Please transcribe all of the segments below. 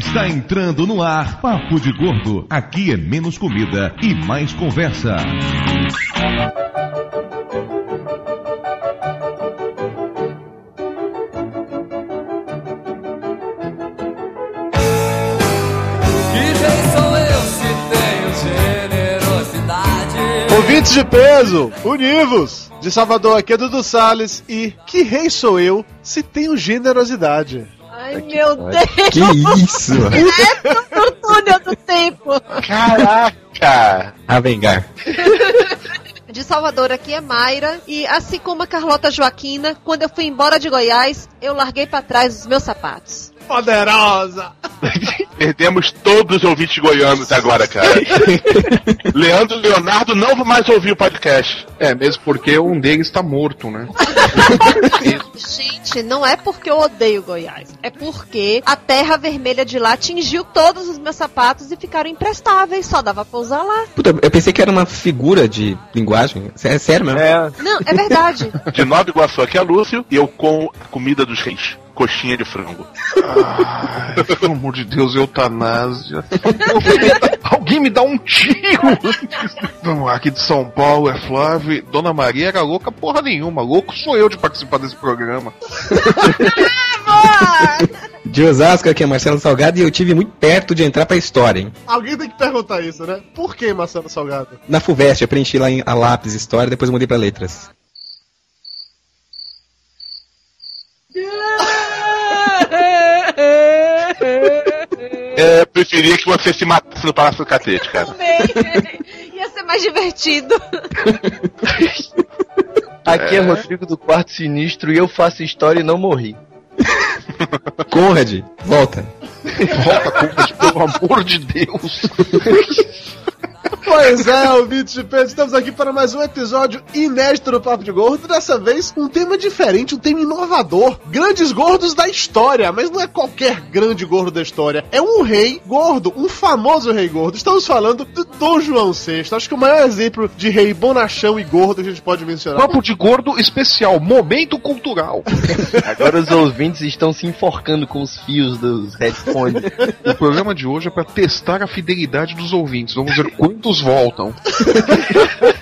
Está entrando no ar Papo de Gordo. Aqui é menos comida e mais conversa. Ouvintes de peso, univos! De Salvador aqui é Dudu Salles e que rei sou eu se tenho generosidade? Ai, meu Deus! Que isso? É do túnel do tempo! Caraca! A vengar. De Salvador aqui é Mayra e assim como a Carlota Joaquina, quando eu fui embora de Goiás, eu larguei pra trás os meus sapatos. Poderosa! Perdemos todos os ouvintes goianos agora, cara. Leandro e Leonardo não vão mais ouvir o podcast. É, mesmo porque um deles tá morto, né? Gente, não é porque eu odeio Goiás, é porque a terra vermelha de lá atingiu todos os meus sapatos e ficaram imprestáveis, só dava pra usar lá. Puta, eu pensei que era uma figura de linguagem. É sério mesmo? É, Não, é verdade. De Nova Iguaçu aqui é Lúcio e eu com a comida dos reis. Coxinha de frango. Ai, pelo amor de Deus, eutanásia. Alguém me dá um tiro! Vamos lá, aqui de São Paulo é Flávio. Dona Maria era louca porra nenhuma. Louco sou eu de participar desse programa. De Osasco aqui é Marcelo Salgado e eu tive muito perto de entrar pra história, hein? alguém tem que perguntar isso, né? Por que Marcelo Salgado? Na FUVEST, eu preenchi lá em a lápis história, depois mudei pra letras. É, preferia que você se matasse no Palácio do Catete, cara. Também. Ia ser mais divertido. Aqui é Rodrigo do Quarto Sinistro e eu faço história e não morri. Conrad, volta. Volta, Conrad, pelo amor de Deus. Pois é, ouvintes de peso, estamos aqui para mais um episódio inédito do Papo de Gordo. Dessa vez, um tema diferente, um tema inovador. Grandes gordos da história, mas não é qualquer grande gordo da história. É um rei gordo, um famoso rei gordo. Estamos falando do Dom João VI. Acho que o maior exemplo de rei bonachão e gordo que a gente pode mencionar. Papo de gordo especial, momento cultural. Agora os ouvintes estão se enforcando com os fios dos headphones. O programa de hoje é para testar a fidelidade dos ouvintes. Vamos ver quantos voltam.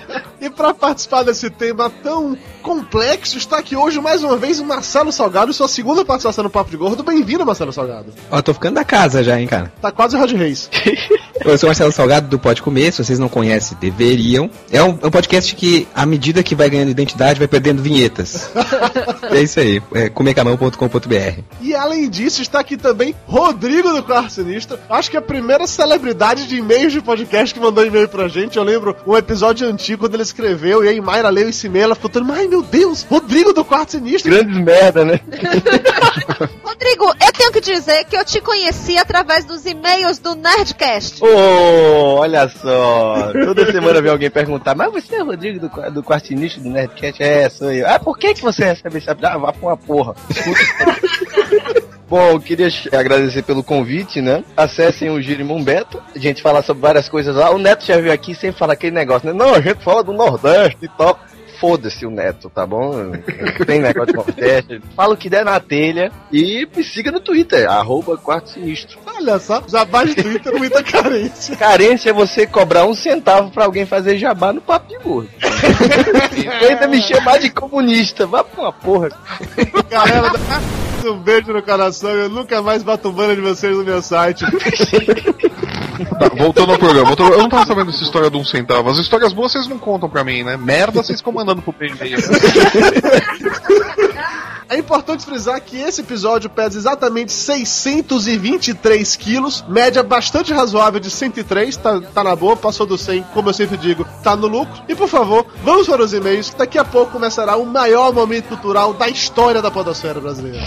Para participar desse tema tão complexo, está aqui hoje mais uma vez o Marcelo Salgado, sua segunda participação no Papo de Gordo. Bem-vindo, Marcelo Salgado. Ó, tô ficando da casa já, hein, cara. Tá quase o Rod Reis. Eu sou o Marcelo Salgado do Pode Comer, se vocês não conhecem, deveriam. É um, é um podcast que, à medida que vai ganhando identidade, vai perdendo vinhetas. é isso aí, é comercamão.com.br. E além disso, está aqui também Rodrigo do Quarto Sinistro. Acho que é a primeira celebridade de e-mails de podcast que mandou e-mail pra gente. Eu lembro um episódio antigo quando ele escreveu e aí Mayra leu esse e-mail. Ela ficou todo, ai meu Deus, Rodrigo do Quarto Sinistro. Grandes merda, né? Rodrigo, eu tenho que dizer que eu te conheci através dos e-mails do Nerdcast. Ô, olha só. Toda semana vem alguém perguntar, mas você é o Rodrigo do, do Quartinista do Nerdcast? É, sou eu. Ah, por que, que você recebe esse... Ah, vá pra uma porra. Bom, eu queria agradecer pelo convite, né? Acessem o Girimum Beto, a gente fala sobre várias coisas lá. O Neto já veio aqui sem falar aquele negócio, né? Não, a gente fala do Nordeste e tal. Foda-se o Neto, tá bom? Não tem negócio de Nordeste. Fala o que der na telha e me siga no Twitter, arroba Quarto Sinistro. Olha só, baixa o Twitter, muita carência. Carência é você cobrar um centavo pra alguém fazer jabá no papo de gordo. ainda me chamar de comunista. Vá pra uma porra. Galera, um beijo no coração. Eu nunca mais bato banner de vocês no meu site. Tá, voltando ao programa. Eu não tava sabendo essa história de um centavo. As histórias boas vocês não contam pra mim, né? Merda vocês ficam mandando pro e-mail. É importante frisar que esse episódio pesa exatamente 623 quilos, média bastante razoável de 103, tá, tá na boa, passou do 100, como eu sempre digo, tá no lucro. E por favor, vamos para os e-mails, daqui a pouco começará o maior momento cultural da história da podosfera brasileira.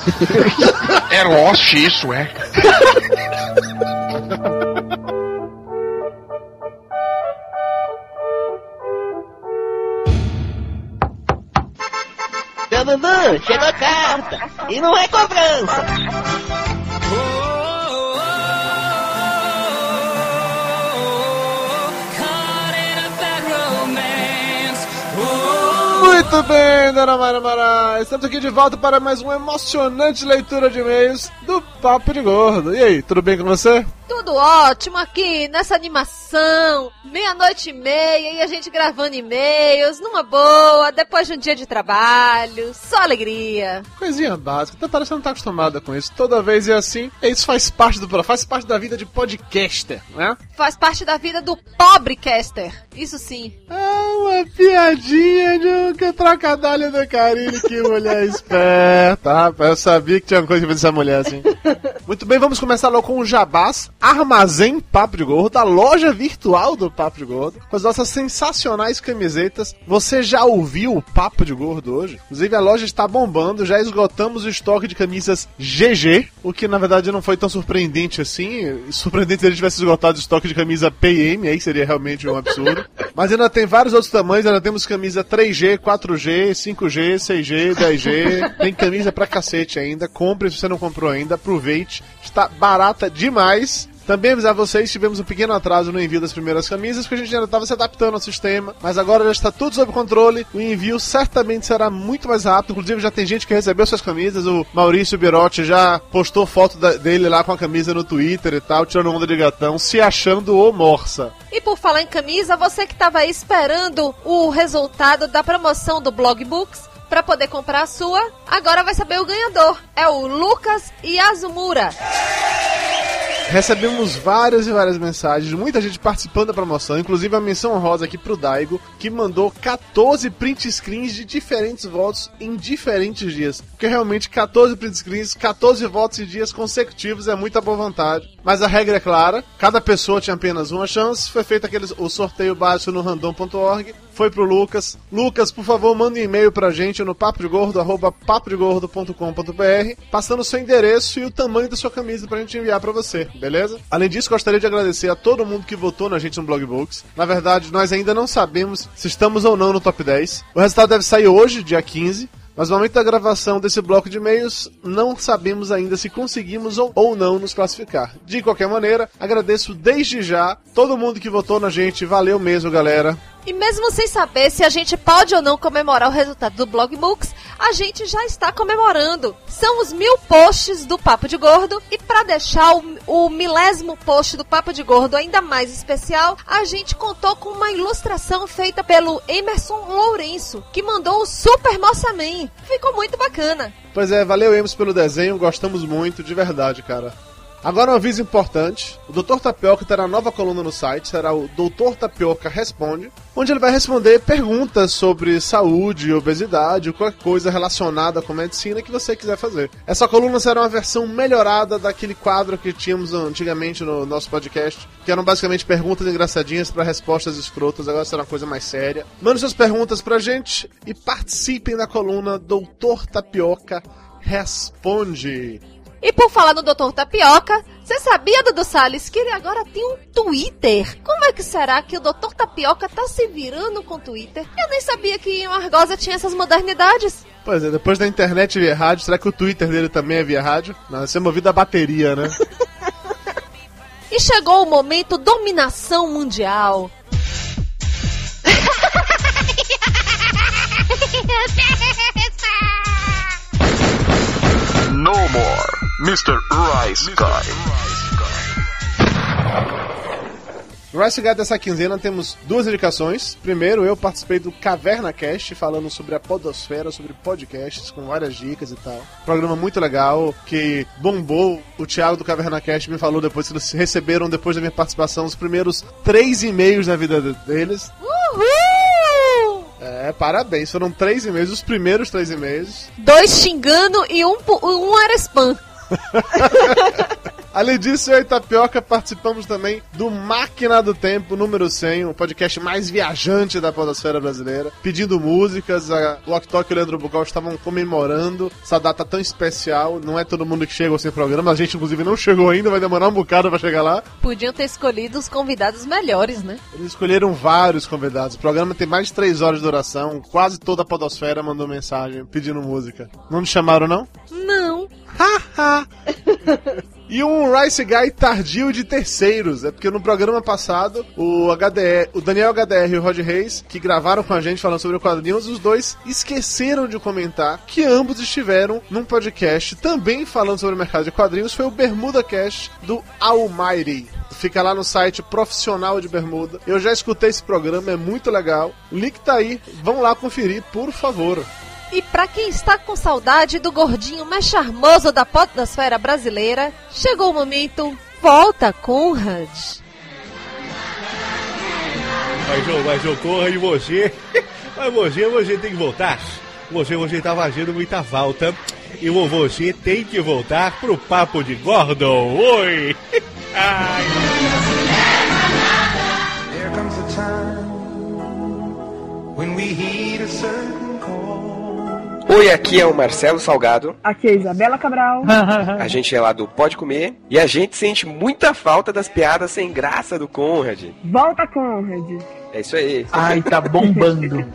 É Lost isso, é? Dudu, chegou a carta. E não é cobrança. Muito bem, Dona Mara Mara. Estamos aqui de volta para mais uma emocionante leitura de e-mails do Papo de Gordo. E aí, tudo bem com você? Tudo ótimo aqui nessa animação. Meia-noite e meia e a gente gravando e-mails, numa boa, depois de um dia de trabalho. Só alegria. Coisinha básica. Até parece que não tá acostumada com isso. Toda vez é assim. E Isso faz parte do faz parte da vida de podcaster, né? Faz parte da vida do pobre caster. Isso sim. Ah, uma piadinha de um que trocadilho do carinho, que mulher esperta. Rapaz, eu sabia que tinha uma coisa fazer essa mulher assim. Muito bem, vamos começar logo com o Jabás, Armazém Papo de Gordo, da loja virtual do Papo de Gordo, com as nossas sensacionais camisetas. Você já ouviu o Papo de Gordo hoje? Inclusive a loja está bombando, já esgotamos o estoque de camisas GG, o que na verdade não foi tão surpreendente assim. Surpreendente se a gente tivesse esgotado o estoque de camisa PM, aí seria realmente um absurdo. Mas ainda tem vários outros tamanhos, ainda temos camisa 3G, 4G, 5G, 6G, 10G. Tem camisa pra cacete ainda. Compre se você não comprou ainda, aproveite. Está barata demais. Também avisar vocês, tivemos um pequeno atraso no envio das primeiras camisas, porque a gente ainda estava se adaptando ao sistema, mas agora já está tudo sob controle. O envio certamente será muito mais rápido. Inclusive, já tem gente que recebeu suas camisas. O Maurício Birotti já postou foto da- dele lá com a camisa no Twitter e tal, tirando onda de gatão, se achando o Morsa. E por falar em camisa, você que estava esperando o resultado da promoção do Blog Books para poder comprar a sua, agora vai saber o ganhador. É o Lucas Yazumura. Recebemos várias e várias mensagens, muita gente participando da promoção, inclusive a menção rosa aqui pro Daigo, que mandou 14 print screens de diferentes votos em diferentes dias. Porque realmente 14 print screens, 14 votos em dias consecutivos é muita boa vontade. Mas a regra é clara, cada pessoa tinha apenas uma chance, foi feito aquele, o sorteio básico no random.org, foi pro Lucas. Lucas, por favor, manda um e-mail pra gente no papodegordo.com.br, passando o seu endereço e o tamanho da sua camisa pra gente enviar pra você, beleza? Além disso, gostaria de agradecer a todo mundo que votou na gente no Blogbooks. Na verdade, nós ainda não sabemos se estamos ou não no top 10. O resultado deve sair hoje, dia 15. Mas no momento da gravação desse bloco de e-mails, não sabemos ainda se conseguimos ou, ou não nos classificar. De qualquer maneira, agradeço desde já todo mundo que votou na gente. Valeu mesmo, galera. E mesmo sem saber se a gente pode ou não comemorar o resultado do Blog Books, a gente já está comemorando. São os mil posts do Papo de Gordo. E para deixar o, o milésimo post do Papo de Gordo ainda mais especial, a gente contou com uma ilustração feita pelo Emerson Lourenço, que mandou o Super Moça Man. Ficou muito bacana. Pois é, valeu Emerson pelo desenho, gostamos muito, de verdade, cara. Agora um aviso importante: o Dr. Tapioca terá nova coluna no site, será o Dr. Tapioca Responde, onde ele vai responder perguntas sobre saúde, obesidade qualquer coisa relacionada com medicina que você quiser fazer. Essa coluna será uma versão melhorada daquele quadro que tínhamos antigamente no nosso podcast, que eram basicamente perguntas engraçadinhas para respostas escrotas, agora será uma coisa mais séria. Mande suas perguntas pra gente e participem da coluna Doutor Tapioca Responde. E por falar no Dr. Tapioca, você sabia, Dudu Salles, que ele agora tem um Twitter? Como é que será que o Dr. Tapioca tá se virando com o Twitter? Eu nem sabia que em Argosa tinha essas modernidades. Pois é, depois da internet via rádio, será que o Twitter dele também é via rádio? Não, isso é movido a bateria, né? E chegou o momento dominação mundial. No more, Mr. Rice Guy. No Rice Guide dessa quinzena temos duas indicações. Primeiro, eu participei do Caverna Cast, falando sobre a podosfera, sobre podcasts, com várias dicas e tal. Programa muito legal, que bombou. O Thiago do Caverna Cast me falou depois que eles receberam, depois da minha participação, os primeiros três e-mails na vida de- deles. Uhul! É, parabéns. Foram três e-mails, os primeiros três e-mails. Dois xingando e um, um era spam. Além disso, eu e Tapioca participamos também do Máquina do Tempo número 100, o podcast mais viajante da podosfera brasileira, pedindo músicas. A Lock Talk e o Leandro Bugal estavam comemorando essa data tão especial. Não é todo mundo que chega ao seu programa, a gente inclusive não chegou ainda, vai demorar um bocado pra chegar lá. Podiam ter escolhido os convidados melhores, né? Eles escolheram vários convidados. O programa tem mais de 3 horas de duração, quase toda a podosfera mandou mensagem pedindo música. Não me chamaram, não? E um Rice Guy tardio de terceiros. É porque no programa passado, o HDR, o Daniel HDR e o Rod Reis, que gravaram com a gente falando sobre o quadrinhos, os dois esqueceram de comentar que ambos estiveram num podcast também falando sobre o mercado de quadrinhos. Foi o Bermuda Cast do Almighty. Fica lá no site profissional de Bermuda. Eu já escutei esse programa, é muito legal. O link tá aí. Vão lá conferir, por favor. E pra quem está com saudade do gordinho mais charmoso da podosfera brasileira, chegou o momento Volta Conrad. Mas, ô, mas, ô, Conrad, você... Mas você, você tem que voltar. Você, você tá fazendo muita falta. E o você tem que voltar pro Papo de Gordon. Oi! Ai... Comes a time when we heed a certain. Oi, aqui é o Marcelo Salgado. Aqui é a Isabela Cabral. A gente é lá do Pode Comer e a gente sente muita falta das piadas sem graça do Conrad. Volta, Conrad. É isso aí. Ai, tá bombando.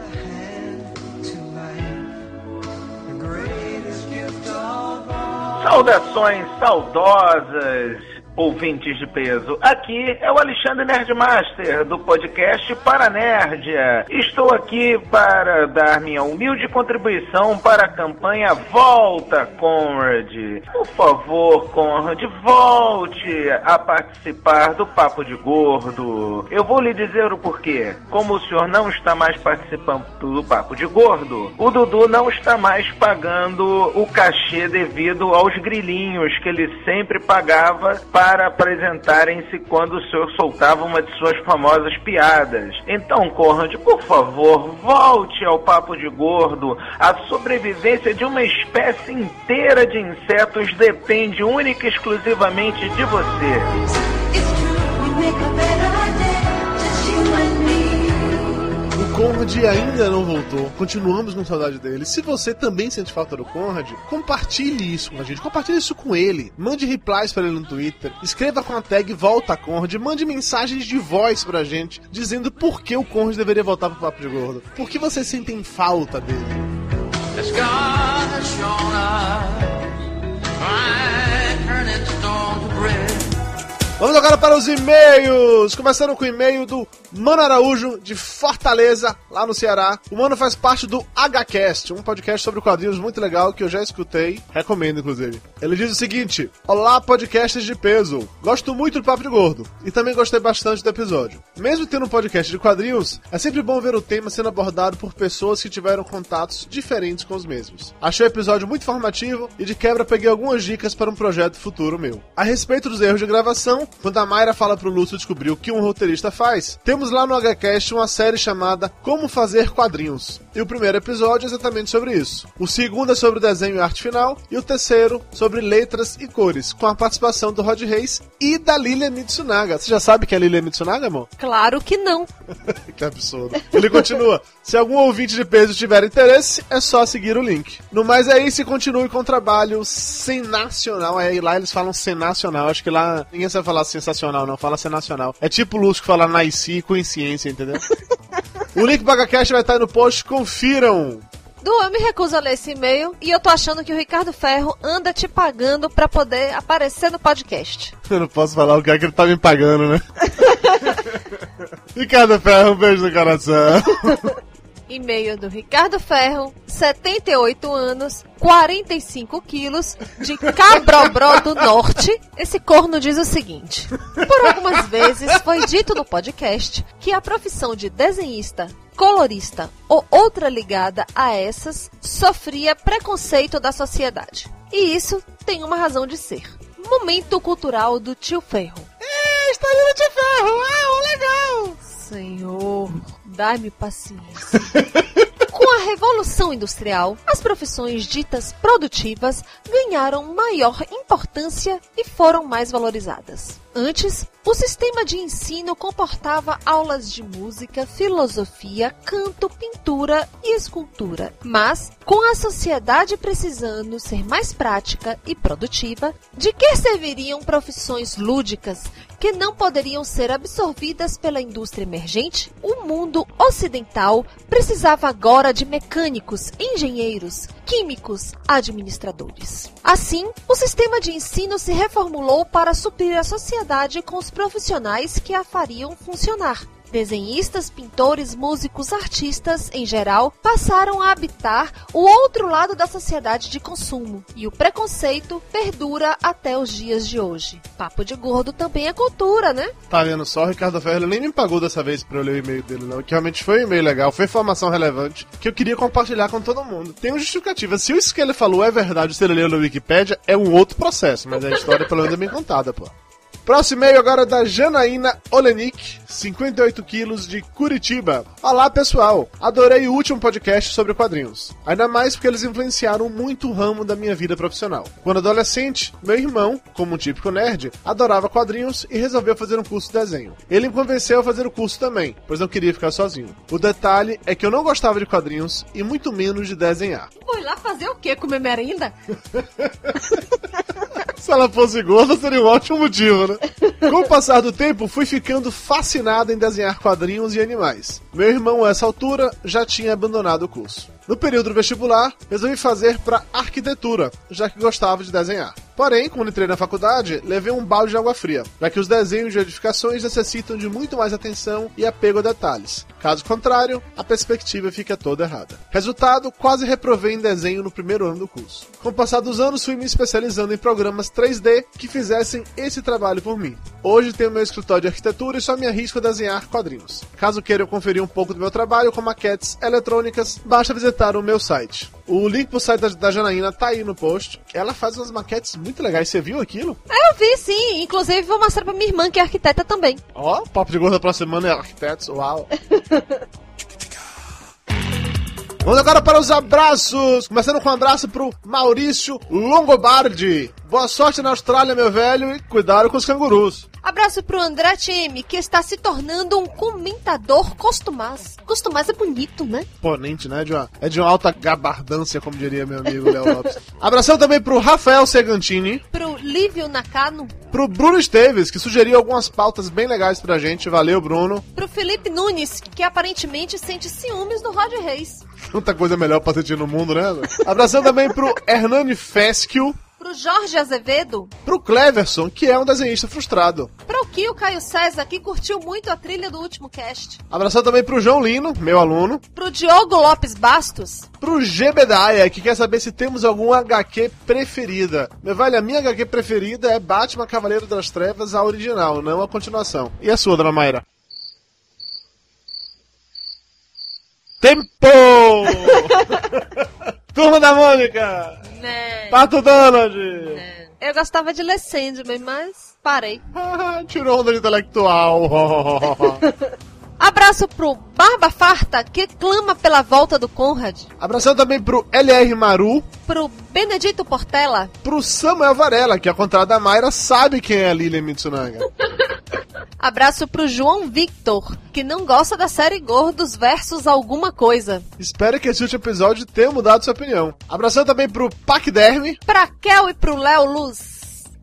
Saudações saudosas, ouvintes de peso. Aqui é o Alexandre Nerdmaster do podcast Para Nerdia. Estou aqui para dar minha humilde contribuição para a campanha Volta Conrad. Por favor, Conrad, volte a participar do Papo de Gordo. Eu vou lhe dizer o porquê. Como o senhor não está mais participando do Papo de Gordo, o Dudu não está mais pagando o cachê devido aos grilinhos que ele sempre pagava para apresentarem-se quando o senhor soltava uma de suas famosas piadas. Então, Conrad, por favor, volte ao Papo de Gordo. A sobrevivência de uma espécie inteira de insetos depende única e exclusivamente de você. O Conrad ainda não voltou. Continuamos com saudade dele. Se você também sente falta do Conrad, compartilhe isso com a gente. Compartilhe isso com ele. Mande replies para ele no Twitter. Escreva com a tag Volta Conrad. Mande mensagens de voz pra gente dizendo por que o Conrad deveria voltar pro Papo de Gordo. Por que vocês sentem falta dele? Us, Vamos agora para os e-mails. Começando com o e-mail do Mano Araújo, de Fortaleza, lá no Ceará. O Mano faz parte do HCast, um podcast sobre quadrinhos muito legal que eu já escutei. Recomendo, inclusive. Ele diz o seguinte: Olá, podcasters de peso. Gosto muito do Papo de Gordo. E também gostei bastante do episódio. Mesmo tendo um podcast de quadrinhos, é sempre bom ver o tema sendo abordado por pessoas que tiveram contatos diferentes com os mesmos. Achei o episódio muito informativo e de quebra peguei algumas dicas para um projeto futuro meu. A respeito dos erros de gravação, quando a Mayra fala pro Lúcio descobrir o que um roteirista faz, temos lá no HCast uma série chamada Como Fazer Quadrinhos. E o primeiro episódio é exatamente sobre isso. O segundo é sobre desenho e arte final. E o terceiro sobre letras e cores, com a participação do Rod Reis e da Lilia Mitsunaga. Você já sabe que é a Lilia Mitsunaga, amor? Claro que não. que absurdo. Ele continua. Se algum ouvinte de peso tiver interesse, é só seguir o link. No mais é isso e continue com o trabalho sensacional. Aí lá eles falam sensacional. Acho que lá ninguém sabe falar sensacional, não. Fala sensacional. É tipo o Lúcio que fala nasci com ciência, entendeu? o link do BagaCast vai estar aí no post. Confiram. Du, eu me recuso a ler esse e-mail e eu tô achando que o Ricardo Ferro anda te pagando pra poder aparecer no podcast. Eu não posso falar o que é que ele tá me pagando, né? Ricardo Ferro, um beijo no coração. E-mail do Ricardo Ferro, 78 anos, 45 quilos, de Cabrobró do Norte. Esse corno diz o seguinte: Por algumas vezes foi dito no podcast que a profissão de desenhista, colorista ou outra ligada a essas sofria preconceito da sociedade. E isso tem uma razão de ser. Momento cultural do tio Ferro. É, está no tio Ferro. Ah, legal. Senhor, dai-me paciência. Com a Revolução Industrial, as profissões ditas produtivas ganharam maior importância e foram mais valorizadas. Antes, o sistema de ensino comportava aulas de música, filosofia, canto, pintura e escultura. Mas, com a sociedade precisando ser mais prática e produtiva, de que serviriam profissões lúdicas que não poderiam ser absorvidas pela indústria emergente, o mundo ocidental precisava agora de mecânicos, engenheiros, químicos, administradores. Assim, o sistema de ensino se reformulou para suprir a sociedade com os profissionais que a fariam funcionar. Desenhistas, pintores, músicos, artistas, em geral, passaram a habitar o outro lado da sociedade de consumo, e o preconceito perdura até os dias de hoje. Papo de gordo também é cultura, né? Tá vendo só? Ricardo Ferreira nem me pagou dessa vez pra eu ler o e-mail dele, não. Que realmente foi um e-mail legal, foi informação relevante que eu queria compartilhar com todo mundo. Tem uma justificativa. Se isso que ele falou é verdade, se ele leu na Wikipédia, é um outro processo, mas a história pelo menos é bem contada, pô. Próximo e-mail agora da Janaína Olenik, 58 quilos de Curitiba. Olá pessoal, adorei o último podcast sobre quadrinhos. Ainda mais porque eles influenciaram muito o ramo da minha vida profissional. Quando adolescente, meu irmão, como um típico nerd, adorava quadrinhos e resolveu fazer um curso de desenho. Ele me convenceu a fazer o curso também, pois não queria ficar sozinho. O detalhe é que eu não gostava de quadrinhos e muito menos de desenhar. Foi lá fazer o quê? Comer merenda? Se ela fosse gorda, seria um ótimo motivo, né? Com o passar do tempo, fui ficando fascinado em desenhar quadrinhos e animais. Meu irmão, a essa altura, já tinha abandonado o curso. No período vestibular, resolvi fazer para arquitetura, já que gostava de desenhar. Porém, quando entrei na faculdade, levei um balde de água fria, já que os desenhos de edificações necessitam de muito mais atenção e apego a detalhes. Caso contrário, a perspectiva fica toda errada. Resultado, quase reprovei em desenho no primeiro ano do curso. Com o passar dos anos, fui me especializando em programas 3D que fizessem esse trabalho por mim. Hoje tenho meu escritório de arquitetura e só me arrisco a desenhar quadrinhos. Caso queiram conferir um pouco do meu trabalho com maquetes eletrônicas, basta visitar o meu site. O link pro site da, da Janaína tá aí no post. Ela faz umas maquetes muito legais. Você viu aquilo? Eu vi, sim. Inclusive, vou mostrar pra minha irmã, que é arquiteta também. Ó, o papo de gordo da próxima semana é arquitetos. Uau. Vamos agora para os abraços. Começando com um abraço pro Maurício Longobardi. Boa sorte na Austrália, meu velho, e cuidado com os cangurus. Abraço pro André Time, que está se tornando um comentador costumaz. Costumaz é bonito, né? Imponente, né? De uma, é de uma alta gabardância, como diria meu amigo Léo Lopes. Abração também pro Rafael Segantini. Pro Lívio Nakano. Pro Bruno Esteves, que sugeriu algumas pautas bem legais pra gente. Valeu, Bruno. Pro Felipe Nunes, que aparentemente sente ciúmes do Rod Reis. Tanta coisa melhor pra sentir no mundo, né? Abração também pro Hernani Fesquio. Pro Jorge Azevedo. Pro Cleverson, que é um desenhista frustrado. Pro Kio Caio César, que curtiu muito a trilha do último cast. Abração também pro João Lino, meu aluno. Pro Diogo Lopes Bastos. Pro Gebedaia, que quer saber se temos algum HQ preferida. Meu velho, a minha HQ preferida é Batman Cavaleiro das Trevas, a original, não a continuação. E a sua, dona Mayra? Tempo! Turma da Mônica! Né. Pato Donald! Eu gostava de ler Sandman, mas parei. Tirou onda intelectual. Abraço pro Barba Farta, que clama pela volta do Conrad. Abração também pro LR Maru. Pro Benedito Portela. Pro Samuel Varela, que ao contrário da Mayra, sabe quem é a Lilian Mitsunaga. Abraço pro João Victor, que não gosta da série Gordos versus alguma coisa. Espero que esse último episódio tenha mudado sua opinião. Abração também pro Pacderme. Pra Kel e pro Léo Luz.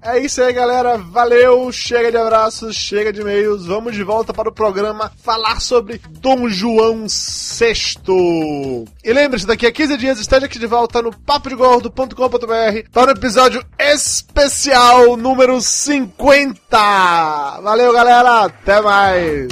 É isso aí, galera. Valeu. Chega de abraços, chega de e-mails. Vamos de volta para o programa falar sobre Dom João VI. E lembre-se, daqui a 15 dias esteja aqui de volta no papodegordo.com.br para o episódio especial número 50. Valeu, galera. Até mais.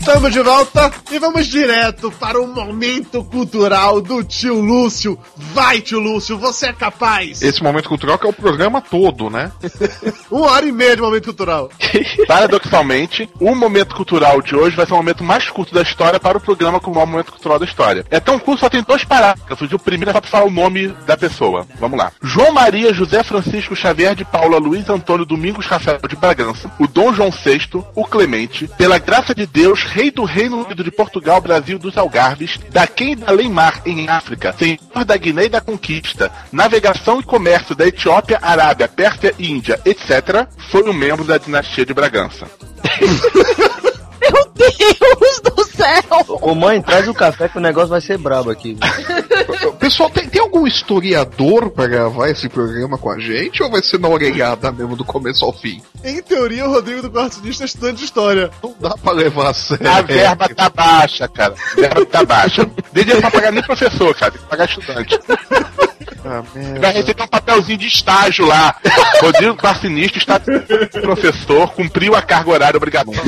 Estamos de volta e vamos direto para o momento cultural do tio Lúcio. Vai, tio Lúcio, você é capaz. Esse momento cultural que é o programa todo, né? Uma hora e meia de momento cultural. Paradoxalmente, o momento cultural de hoje vai ser o momento mais curto da história para o programa com o maior momento cultural da história. É tão curto, só tem dois parágrafos. O primeiro é só pra falar o nome da pessoa. Vamos lá. João Maria José Francisco Xavier de Paula Luiz Antônio Domingos Rafael de Bragança, o Dom João VI, o Clemente, pela graça de Deus, rei do Reino Unido de Portugal, Brasil dos Algarves, da quem da Mar em África, senhor da Guiné e da Conquista, navegação e comércio da Etiópia, Arábia, Pérsia, Índia, etc., foi um membro da dinastia de Bragança. Meu Deus do céu! Ô mãe, traz o café que o negócio vai ser brabo aqui. Pessoal, tem, tem algum historiador pra gravar esse programa com a gente? Ou vai ser na orelhada mesmo do começo ao fim? Em teoria, o Rodrigo do Quarto Sinistro é estudante de história. Não dá pra levar a sério. A verba tá baixa, cara. A verba tá baixa. Nem dinheiro pra pagar nem professor, cara. Tem que pagar estudante. Ah, Vai receber um papelzinho de estágio lá. Rodrigo Barcinista está professor, cumpriu a carga horária obrigatória.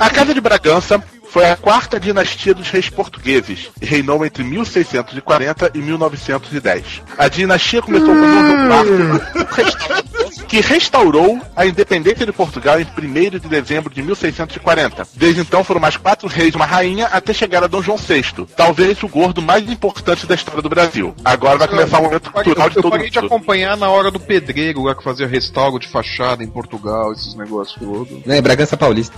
A Casa de Bragança foi a quarta dinastia dos reis portugueses e reinou entre 1640 e 1910. A dinastia começou com Dom João IV, que restaurou a independência de Portugal em 1 de dezembro de 1640. Desde então foram mais quatro reis e uma rainha até chegar a Dom João VI, talvez o gordo mais importante da história do Brasil. Agora vai começar o momento cultural de Eu todo parei de mundo. acompanhar na hora do pedreiro lá que fazia restauro de fachada em Portugal, esses negócios todos. Né, Bragança Paulista.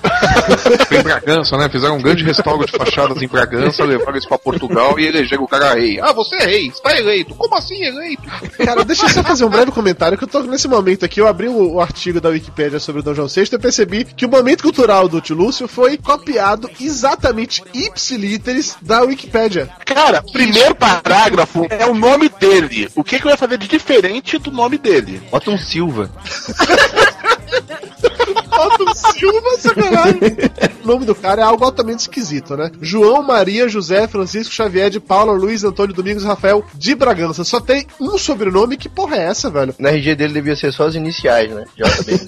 Foi em Bragança, né? Fizeram um grande restauro de fachadas em Bragança, levaram isso pra Portugal e elegeram o cara rei. Ah, você é rei, está eleito. Como assim eleito? Cara, deixa eu só fazer um breve comentário, que eu tô nesse momento aqui, eu abri o, o artigo da Wikipédia sobre o Dom João VI e percebi que o momento cultural do tio Lúcio foi copiado exatamente ipsiliteris da Wikipédia. Cara, primeiro parágrafo é o nome dele. O que, que eu ia fazer de diferente do nome dele? Bota um Silva. Otto Silva, sacanagem. O nome do cara é algo altamente esquisito, né? João Maria José Francisco Xavier de Paula Luiz Antônio Domingos Rafael de Bragança. Só tem um sobrenome, que porra é essa, velho? Na RG dele devia ser só as iniciais, né? JB.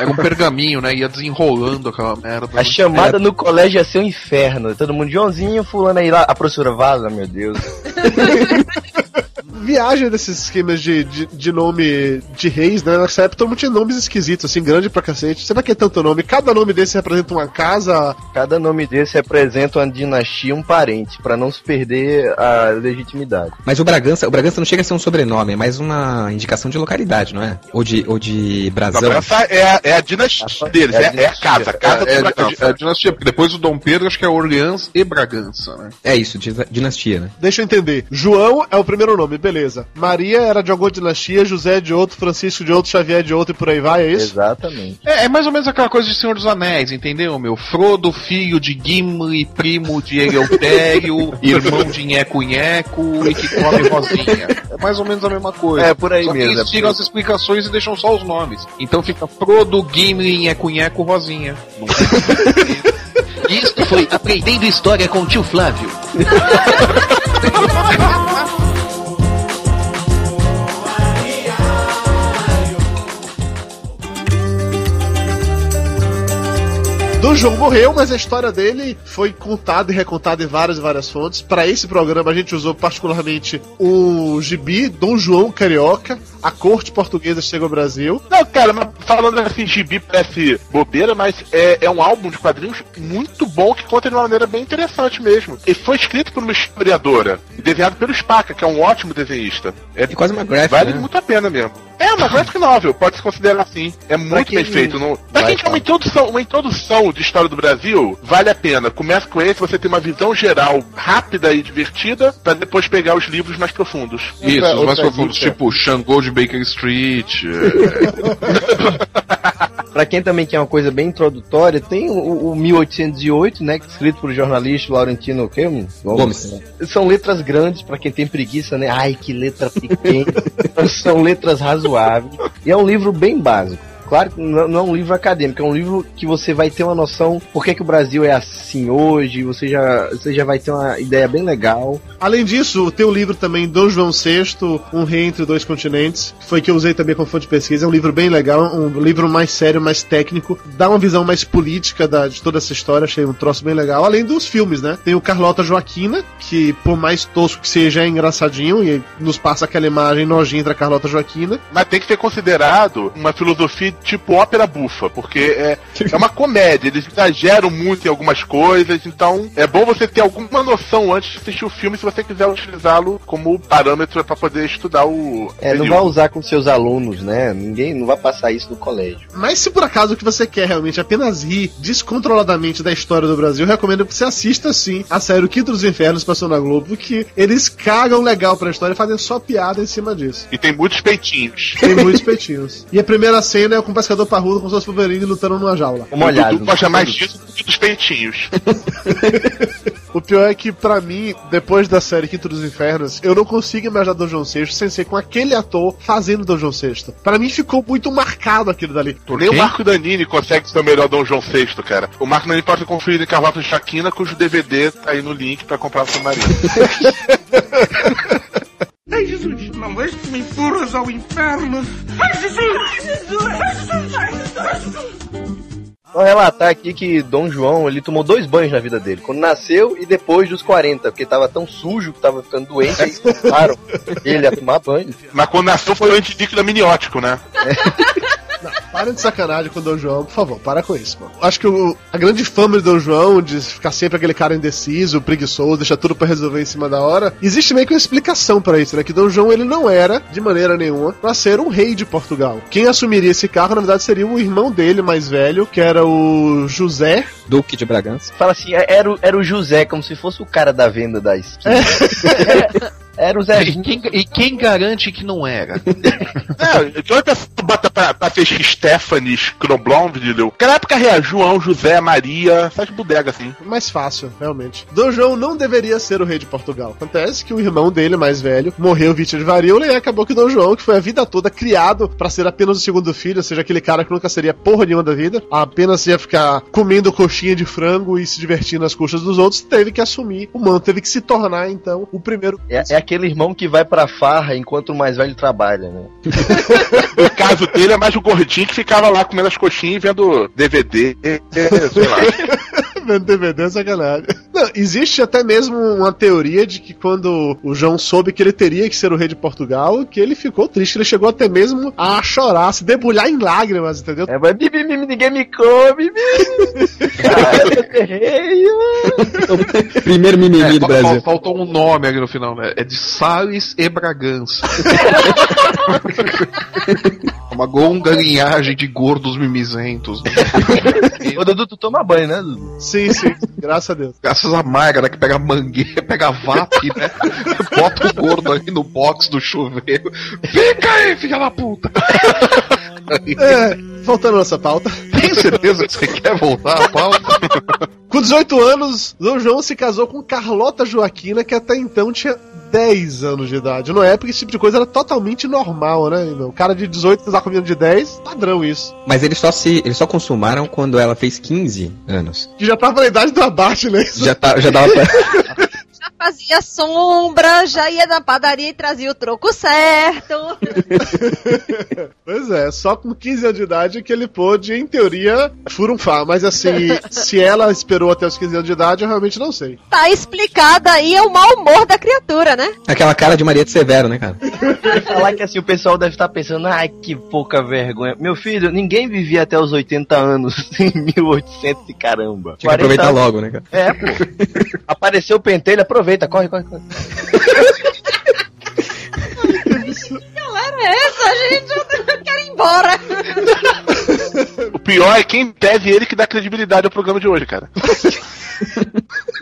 Era um pergaminho, né? Ia desenrolando aquela merda. A chamada no colégio ia ser um inferno. Todo mundo, Joãozinho, fulano aí lá. A professora vaza, meu Deus. Viagem desses esquemas de, de, de nome de reis, né? Nessa época todo mundo tinha nomes esquisitos, assim, grande pra cacete. Será que é tanto nome? Cada nome desse representa uma casa. Cada nome desse representa uma dinastia, um parente, pra não se perder a legitimidade. Mas o Bragança, o Bragança não chega a ser um sobrenome, é mais uma indicação de localidade, não é? Ou de, ou de brasão. Bragança é, a- é a dinastia deles, é, é a casa, a casa É, do é, Bragança. é a dinastia, porque depois o Dom Pedro acho que é Orleans e Bragança, né? É isso, dina- dinastia, né? Deixa eu entender. João é o primeiro nome, beleza. Maria era de alguma dinastia, José de outro, Francisco de outro, Xavier de outro e por aí vai, é isso? Exatamente. É, é mais ou menos aquela coisa de Senhor dos Anéis, entendeu, meu? Frodo, filho de Gimli, primo de Eleutério, irmão de Nheco Nheco e que come Rosinha. É mais ou menos a mesma coisa. É, por aí Só que mesmo, eles é tiram por- as explicações e deixam só os nomes. Então fica Frodo, Gimli, Nheco Nheco, Rosinha. Não Isto foi Aprendendo História com o Tio Flávio. Dom João morreu, mas a história dele foi contada e recontada em várias e várias fontes. Para esse programa a gente usou particularmente o gibi Dom João Carioca, a corte portuguesa chega ao Brasil. Não, cara, mas falando assim, gibi parece bobeira, mas é, é um álbum de quadrinhos muito bom que conta de uma maneira bem interessante mesmo. E foi escrito por uma historiadora e desenhado pelo Spaca, que é um ótimo desenhista. É quase uma graphic, Vale né? muito a pena mesmo. É uma graphic novel, pode se considerar assim. É muito quem bem feito. Não... Pra vai quem quer uma introdução, uma introdução de história do Brasil, vale a pena. Começa com esse, você tem uma visão geral rápida e divertida, pra depois pegar os livros mais profundos. Isso, Outra- os mais outra profundos, dica. tipo Xangô de Baker Street. é, Pra quem também quer uma coisa bem introdutória, tem o, o 1808, né, que é escrito por jornalista Laurentino o quê? Gomes. né? São letras grandes pra quem tem preguiça, né? Ai, que letra pequena. São letras razoáveis. E é um livro bem básico. Claro que não é um livro acadêmico, é um livro que você vai ter uma noção por que, que o Brasil é assim hoje, você já, você já vai ter uma ideia bem legal. Além disso, tem o livro também Dom João VI, Um Rei entre Dois Continentes, que foi que eu usei também como fonte de pesquisa. É um livro bem legal, um livro mais sério, mais técnico, dá uma visão mais política da- de toda essa história, achei um troço bem legal. Além dos filmes, né? Tem o Carlota Joaquina, que por mais tosco que seja, é engraçadinho e nos passa aquela imagem nojenta da Carlota Joaquina. Mas tem que ser considerado uma filosofia tipo ópera bufa, porque é, é uma comédia, eles exageram muito em algumas coisas, então é bom você ter alguma noção antes de assistir o filme se você quiser utilizá-lo como parâmetro para poder estudar o. É, não vai usar com seus alunos, né? Ninguém não vai passar isso no colégio. Mas se por acaso o que você quer realmente apenas rir descontroladamente da história do Brasil, eu recomendo que você assista sim a série O Quinto dos Infernos passou na Globo, que eles cagam legal pra história e fazem só piada em cima disso. E tem muitos peitinhos. Tem muitos peitinhos. E a primeira cena é com o pescador parrudo com seus Wolverine lutando numa jaula. Uma O olhada. Dudu gosta mais disso do que dos peitinhos. O pior é que, pra mim, depois da série Quinto dos Infernos, eu não consigo imaginar Dom João VI sem ser com aquele ator fazendo Dom João VI. Pra mim ficou muito marcado aquilo dali. Nem o Marco Danini consegue ser o melhor Dom João VI, cara. O Marco Danini pode conferir em Carlota de Chaquina, cujo DVD tá aí no link pra comprar o submarino. Ai, Jesus, não és que me empurras ao inferno. Ai, Jesus! Ai, Jesus! Ai, Jesus! Ai, Jesus! Vou relatar aqui que Dom João, ele tomou dois banhos na vida dele. Quando nasceu e depois dos 40, porque tava tão sujo que tava ficando doente, aí claro, ele a tomar banho. Mas quando nasceu foi antilíquido amniótico, né? Para de sacanagem com o Dom João, por favor, para com isso, mano. Acho que o- a grande fama de Dom João, de ficar sempre aquele cara indeciso, preguiçoso, deixa tudo pra resolver em cima da hora, existe meio que uma explicação pra isso, né? Que Dom João ele não era, de maneira nenhuma, pra ser um rei de Portugal. Quem assumiria esse cargo, na verdade, seria o irmão dele mais velho, que era o José. Duque de Bragança. Fala assim, era, o- era o José, como se fosse o cara da venda da esquina. Era o Zé. E quem, e quem garante que não era? É, então a pessoa bota pra, pra ser Stefanes, Knoblomville. Naquela época real, João, José, Maria, faz bodega assim. Mais fácil, realmente. Dom João não deveria ser o rei de Portugal. Acontece que o irmão dele, mais velho, morreu vítima de varíola e acabou que Dom João, que foi a vida toda criado pra ser apenas o segundo filho, ou seja, aquele cara que nunca seria porra nenhuma da vida, apenas ia ficar comendo coxinha de frango e se divertindo nas custas dos outros, teve que assumir o manto, teve que se tornar, então, o primeiro. É, é aquele irmão que vai pra farra enquanto o mais velho trabalha, né? No caso dele é mais o gordinho que ficava lá comendo as coxinhas e vendo DVD, sei lá. Vendo DVD é sacanagem. Não, existe até mesmo uma teoria de que quando o João soube que ele teria que ser o rei de Portugal, que ele ficou triste, ele chegou até mesmo a chorar, se debulhar em lágrimas, entendeu? É, mas bibi, bibi, ninguém me come, bibi. Cara, eu errei, mano. Primeiro mimimi É, do Brasil. Faltou um nome ali no final, né? É de Salles e Bragança. Uma longa linhagem de gordos mimizentos. Ô, Dudu, tu toma banho, né, Dudu? Sim, sim, graças a Deus. Graças a Mayra, né, que pega mangueira, pega VAP, né? Bota o gordo ali no box do chuveiro. Fica aí, filha da puta! É, voltando à nossa pauta. Tem certeza que você quer voltar à pauta? Com 18 anos, Dom João se casou com Carlota Joaquina, que até então tinha 10 anos de idade. Na época, esse tipo de coisa era totalmente normal, né? O cara de 18 casar com menino de 10, padrão isso. Mas eles só se. Eles só consumaram quando ela fez 15 anos. Que já tava na idade do abate, né? Já, tá, já dava pra. Fazia sombra, já ia na padaria e trazia o troco certo. Pois é, só com 15 anos de idade que ele pôde, em teoria, furunfar. Mas assim, se ela esperou até os 15 anos de idade, eu realmente não sei. Tá explicado aí o mau humor da criatura, né? Aquela cara de Maria de Severo, né, cara? Falar que assim, o pessoal deve estar pensando, ai, que pouca vergonha. Meu filho, ninguém vivia até os 80 anos em 1800 e caramba. Tinha que aproveitar logo, né, cara? É, pô. Apareceu o pentelho, aproveita, corre, corre, corre. Galera, é essa, gente? Eu quero ir embora. O pior é quem deve ele que dá credibilidade ao programa de hoje, cara.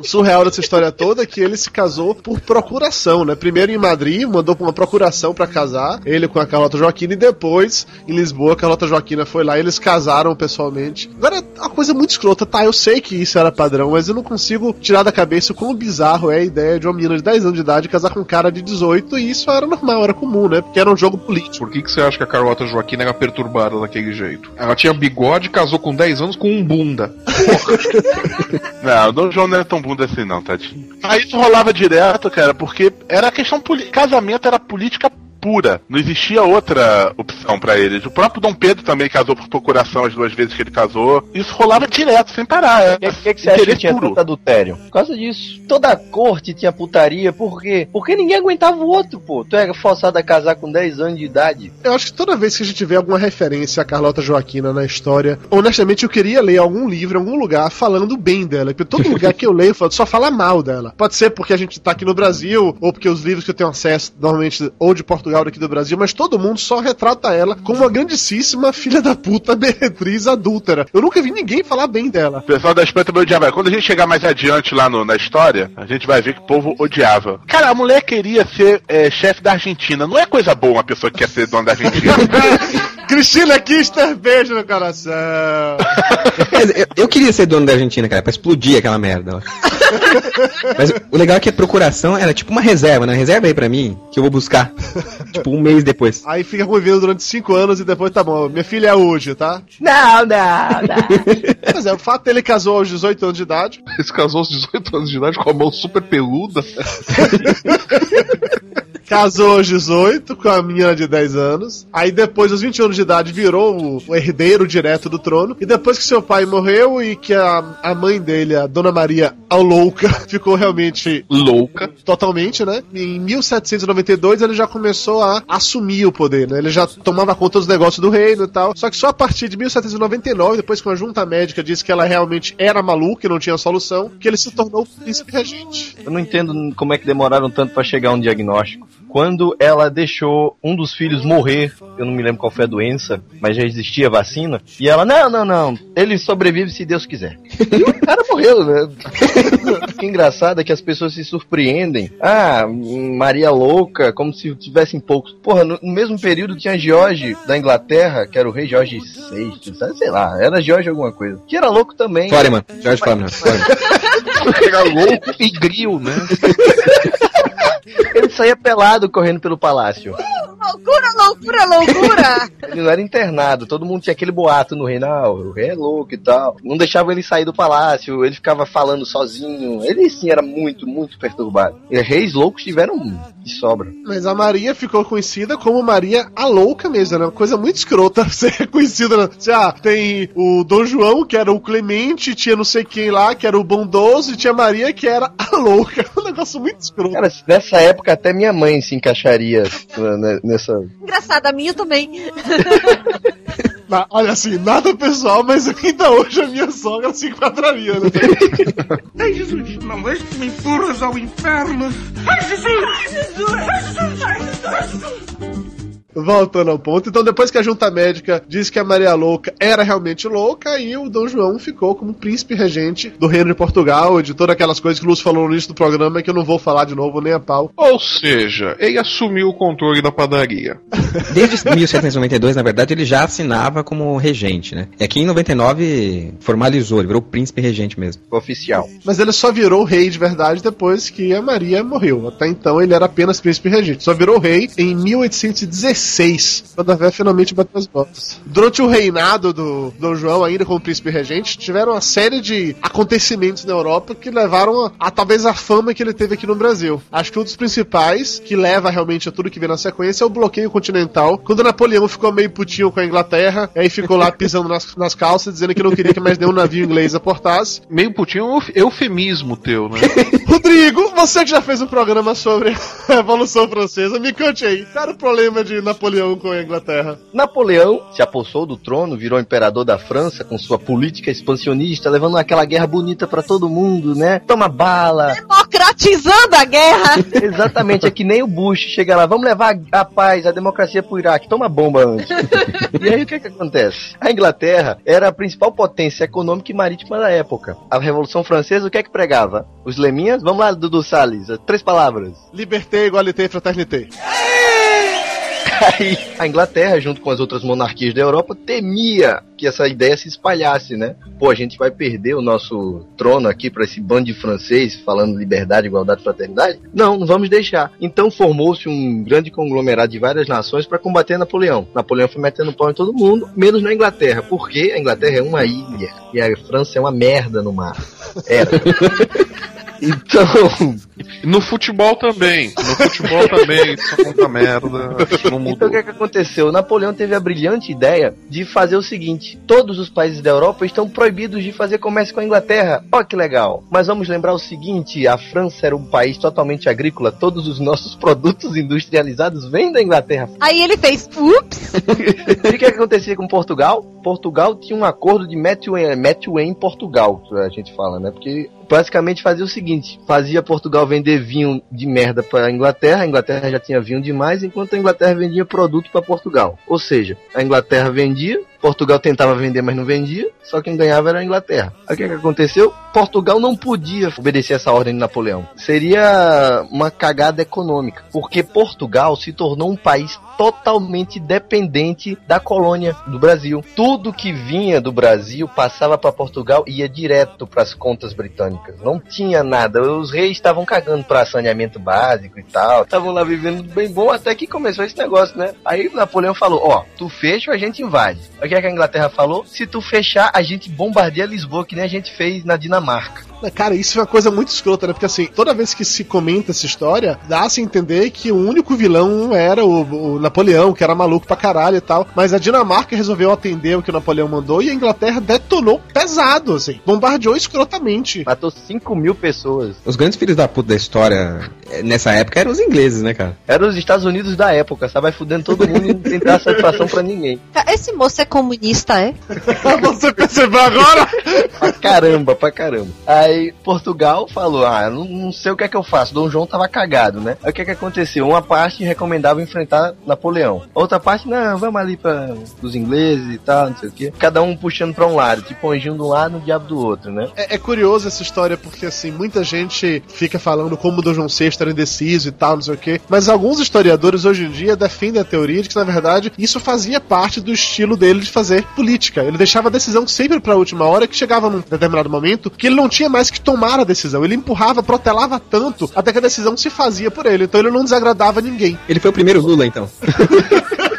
O surreal dessa história toda é que ele se casou por procuração, né? Primeiro em Madrid, mandou uma procuração pra casar, ele com a Carlota Joaquina, e depois em Lisboa, a Carlota Joaquina foi lá e eles casaram pessoalmente. Agora, é uma coisa muito escrota, tá? Eu sei que isso era padrão, mas eu não consigo tirar da cabeça o quão bizarro é a ideia de uma menina de 10 anos de idade casar com um cara de 18, e isso era normal, era comum, né? Porque era um jogo político. Que, que você acha que a Carlota Joaquina era perturbada daquele jeito? Ela tinha bigode, casou com 10 anos com um bunda. Não, o Dom João não era tão bunda assim, não, tadinho. Aí isso rolava direto, cara, porque era questão. Casamento era política pura. Não existia outra opção pra eles. O próprio Dom Pedro também casou por procuração as duas vezes que ele casou. Isso rolava direto, sem parar. O que, que, que você acha que tinha tanto adultério? Por causa disso. Toda a corte tinha putaria, por quê? Porque ninguém aguentava o outro, pô. Tu era forçado a casar com 10 anos de idade. Eu acho que toda vez que a gente vê alguma referência a Carlota Joaquina na história, honestamente eu queria ler algum livro, em algum lugar, falando bem dela. Porque todo lugar que eu leio só fala mal dela. Pode ser porque a gente tá aqui no Brasil, ou porque os livros que eu tenho acesso, normalmente, ou de Portugal daqui do Brasil, mas todo mundo só retrata ela como uma grandíssima filha da puta meretriz adúltera. Eu nunca vi ninguém falar bem dela. O pessoal da Espanha também odiava. Quando a gente chegar mais adiante lá no- na história, a gente vai ver que o povo odiava. Cara, a mulher queria ser é, chefe da Argentina. Não é coisa boa uma pessoa que quer ser dona da Argentina. Cristina Kirchner, beijo no coração. Eu, eu queria ser dono da Argentina, cara, pra explodir aquela merda. lá. Mas o legal é que a procuração era tipo uma reserva, né? Reserva aí pra mim, que eu vou buscar. tipo, um mês depois. Aí fica convivendo durante cinco anos e depois tá bom, minha filha é hoje, tá? Não, não, não. Mas é, o fato dele casou aos 18 anos de idade. Ele se casou aos 18 anos de idade com a mão super peluda. Casou aos 18 com a menina de 10 anos. Aí depois, aos 20 anos de idade, virou o, herdeiro direto do trono. E depois que seu pai morreu e que a, a mãe dele, a Dona Maria a louca, ficou realmente louca. Totalmente, né? Em 1792 ele já começou a assumir o poder, né? Ele já tomava conta dos negócios do reino e tal. Só que só a partir de 1799, depois que uma junta médica disse que ela realmente era maluca e não tinha solução, que ele se tornou príncipe regente. Eu não entendo como é que demoraram tanto pra chegar a um diagnóstico. Quando ela deixou um dos filhos morrer, eu não me lembro qual foi a doença, mas já existia vacina, e ela, não, não, não, ele sobrevive se Deus quiser. E o cara morreu, né? O que engraçado é que as pessoas se surpreendem. Ah, Maria Louca, como se tivessem poucos. Porra, no, mesmo período tinha George da Inglaterra, que era o rei George VI, sabe? sei lá, era George alguma coisa. Que era louco também. Foreman, George Foreman. Era louco e gril, né? Ele saía pelado correndo pelo palácio. Loucura, loucura, loucura! Ele não era internado, todo mundo tinha aquele boato no rei, não, o rei é louco e tal. Não deixava ele sair do palácio, ele ficava falando sozinho. Ele sim era muito, muito perturbado. E reis loucos tiveram de sobra. Mas a Maria ficou conhecida como Maria a Louca mesmo, né? Uma coisa muito escrota ser conhecida. Né? Ah, tem o Dom João, que era o Clemente, tinha não sei quem lá, que era o bondoso, e tinha Maria, que era a Louca. Um negócio muito escroto. Cara, nessa época até minha mãe se encaixaria né, nessa. Engraçado, a minha também. Na- olha assim, nada pessoal, mas ainda hoje a minha sogra se enquadraria, né? Ai, Jesus, não és que me empurras ao inferno. Ai, Jesus! Ai, Jesus! Ai, Jesus! Ai, Jesus! Voltando ao ponto. Então, depois que a junta médica disse que a Maria Louca era realmente louca, aí o Dom João ficou como príncipe regente do reino de Portugal, e de todas aquelas coisas que o Lúcio falou no início do programa, que eu não vou falar de novo nem a pau. Ou seja, ele assumiu o controle da padaria. Desde 1792, na verdade, ele já assinava como regente, né? E aqui em 99 formalizou, ele virou príncipe regente mesmo. Oficial. Mas ele só virou rei de verdade depois que a Maria morreu. Até então ele era apenas príncipe regente. Só virou rei em 1816, quando a véia finalmente bateu as botas. Durante o reinado do Dom João, ainda como príncipe regente, tiveram uma série de acontecimentos na Europa que levaram a, a talvez a fama que ele teve aqui no Brasil. Acho que um dos principais, que leva realmente a tudo que vem na sequência, é o bloqueio continental. Quando Napoleão ficou meio putinho com a Inglaterra, aí ficou lá pisando nas, nas calças, dizendo que não queria que mais nenhum navio inglês aportasse. Meio putinho é um euf- eufemismo teu, né? Rodrigo, você que já fez um programa sobre a Revolução Francesa, me conte aí. Qual era o problema de Napoleão com a Inglaterra? Napoleão se apossou do trono, virou imperador da França com sua política expansionista, levando aquela guerra bonita pra todo mundo, né? Toma bala. Democratizando a guerra! Exatamente, é que nem o Bush chega lá, vamos levar a paz, a democracia pro Iraque, toma bomba antes. e aí o que que acontece? A Inglaterra era a principal potência econômica e marítima da época. A Revolução Francesa, o que é que pregava? Os leminhas? Vamos lá, Dudu Salles, três palavras. Liberté, igualité, fraternité. Aí a Inglaterra, junto com as outras monarquias da Europa, temia que essa ideia se espalhasse, né? Pô, a gente vai perder o nosso trono aqui para esse bando de francês falando liberdade, igualdade, fraternidade? Não, não vamos deixar. Então formou-se um grande conglomerado de várias nações para combater Napoleão. Napoleão foi metendo pau em todo mundo, menos na Inglaterra, porque a Inglaterra é uma ilha e a França é uma merda no mar. Era. Então, No futebol também. No futebol também. Isso é muita merda. Não Então mudou. o que, é que aconteceu? Napoleão teve a brilhante ideia de fazer o seguinte: todos os países da Europa estão proibidos de fazer comércio com a Inglaterra. Ó que legal. Mas vamos lembrar o seguinte: a França era um país totalmente agrícola, todos os nossos produtos industrializados vêm da Inglaterra. Aí ele fez, ups! E o que, que acontecia com Portugal? Portugal tinha um acordo de Metway em Portugal, a gente fala, né? Porque basicamente fazia o seguinte: fazia Portugal vender vinho de merda para Inglaterra, a Inglaterra já tinha vinho demais, enquanto a Inglaterra vendia produto para Portugal. Ou seja, a Inglaterra vendia, Portugal tentava vender, mas não vendia. Só quem ganhava era a Inglaterra. Aí o que, que aconteceu? Portugal não podia obedecer essa ordem de Napoleão. Seria uma cagada econômica, porque Portugal se tornou um país totalmente dependente da colônia do Brasil. Tudo que vinha do Brasil passava para Portugal e ia direto para as contas britânicas. Não tinha nada. Os reis estavam cagando para saneamento básico e tal. Estavam lá vivendo bem bom até que começou esse negócio, né? Aí Napoleão falou: Ó, tu fecha, a gente invade. O que, é que a Inglaterra falou? Se tu fechar, a gente bombardeia Lisboa, que nem a gente fez na Dinamarca. Cara, isso é uma coisa muito escrota, né? Porque assim, toda vez que se comenta essa história, dá-se a entender que o único vilão era o, o, Napoleão, que era maluco pra caralho e tal. Mas a Dinamarca resolveu atender o que o Napoleão mandou e a Inglaterra detonou pesado, assim. Bombardeou escrotamente. Matou 5 mil pessoas. Os grandes filhos da puta da história eh, nessa época eram os ingleses, né, cara? Eram os Estados Unidos da época, sabe? Vai fudendo todo mundo e não tem dar satisfação pra ninguém. Esse moço é comunista, é? Você percebeu agora? pra caramba, pra caramba. Aí Aí Portugal falou: Ah, não, não, sei o que é que eu faço. Dom João tava cagado, né? Aí o que é que aconteceu? Uma parte recomendava enfrentar Napoleão. Outra parte, não, vamos ali para os ingleses e tal, não sei o que. Cada um puxando para um lado, tipo anjinho de um lado e o diabo do outro, né? É, é, curioso essa história porque assim, muita gente fica falando como Dom João VI era indeciso e tal, não sei o que. Mas alguns historiadores hoje em dia defendem a teoria de que, na verdade, isso fazia parte do estilo dele de fazer política. Ele deixava a decisão sempre para a última hora, que chegava num determinado momento que ele não tinha mais que tomar a decisão. Ele empurrava, protelava tanto até que a decisão se fazia por ele. Então ele não desagradava ninguém. Ele foi o primeiro Lula, então.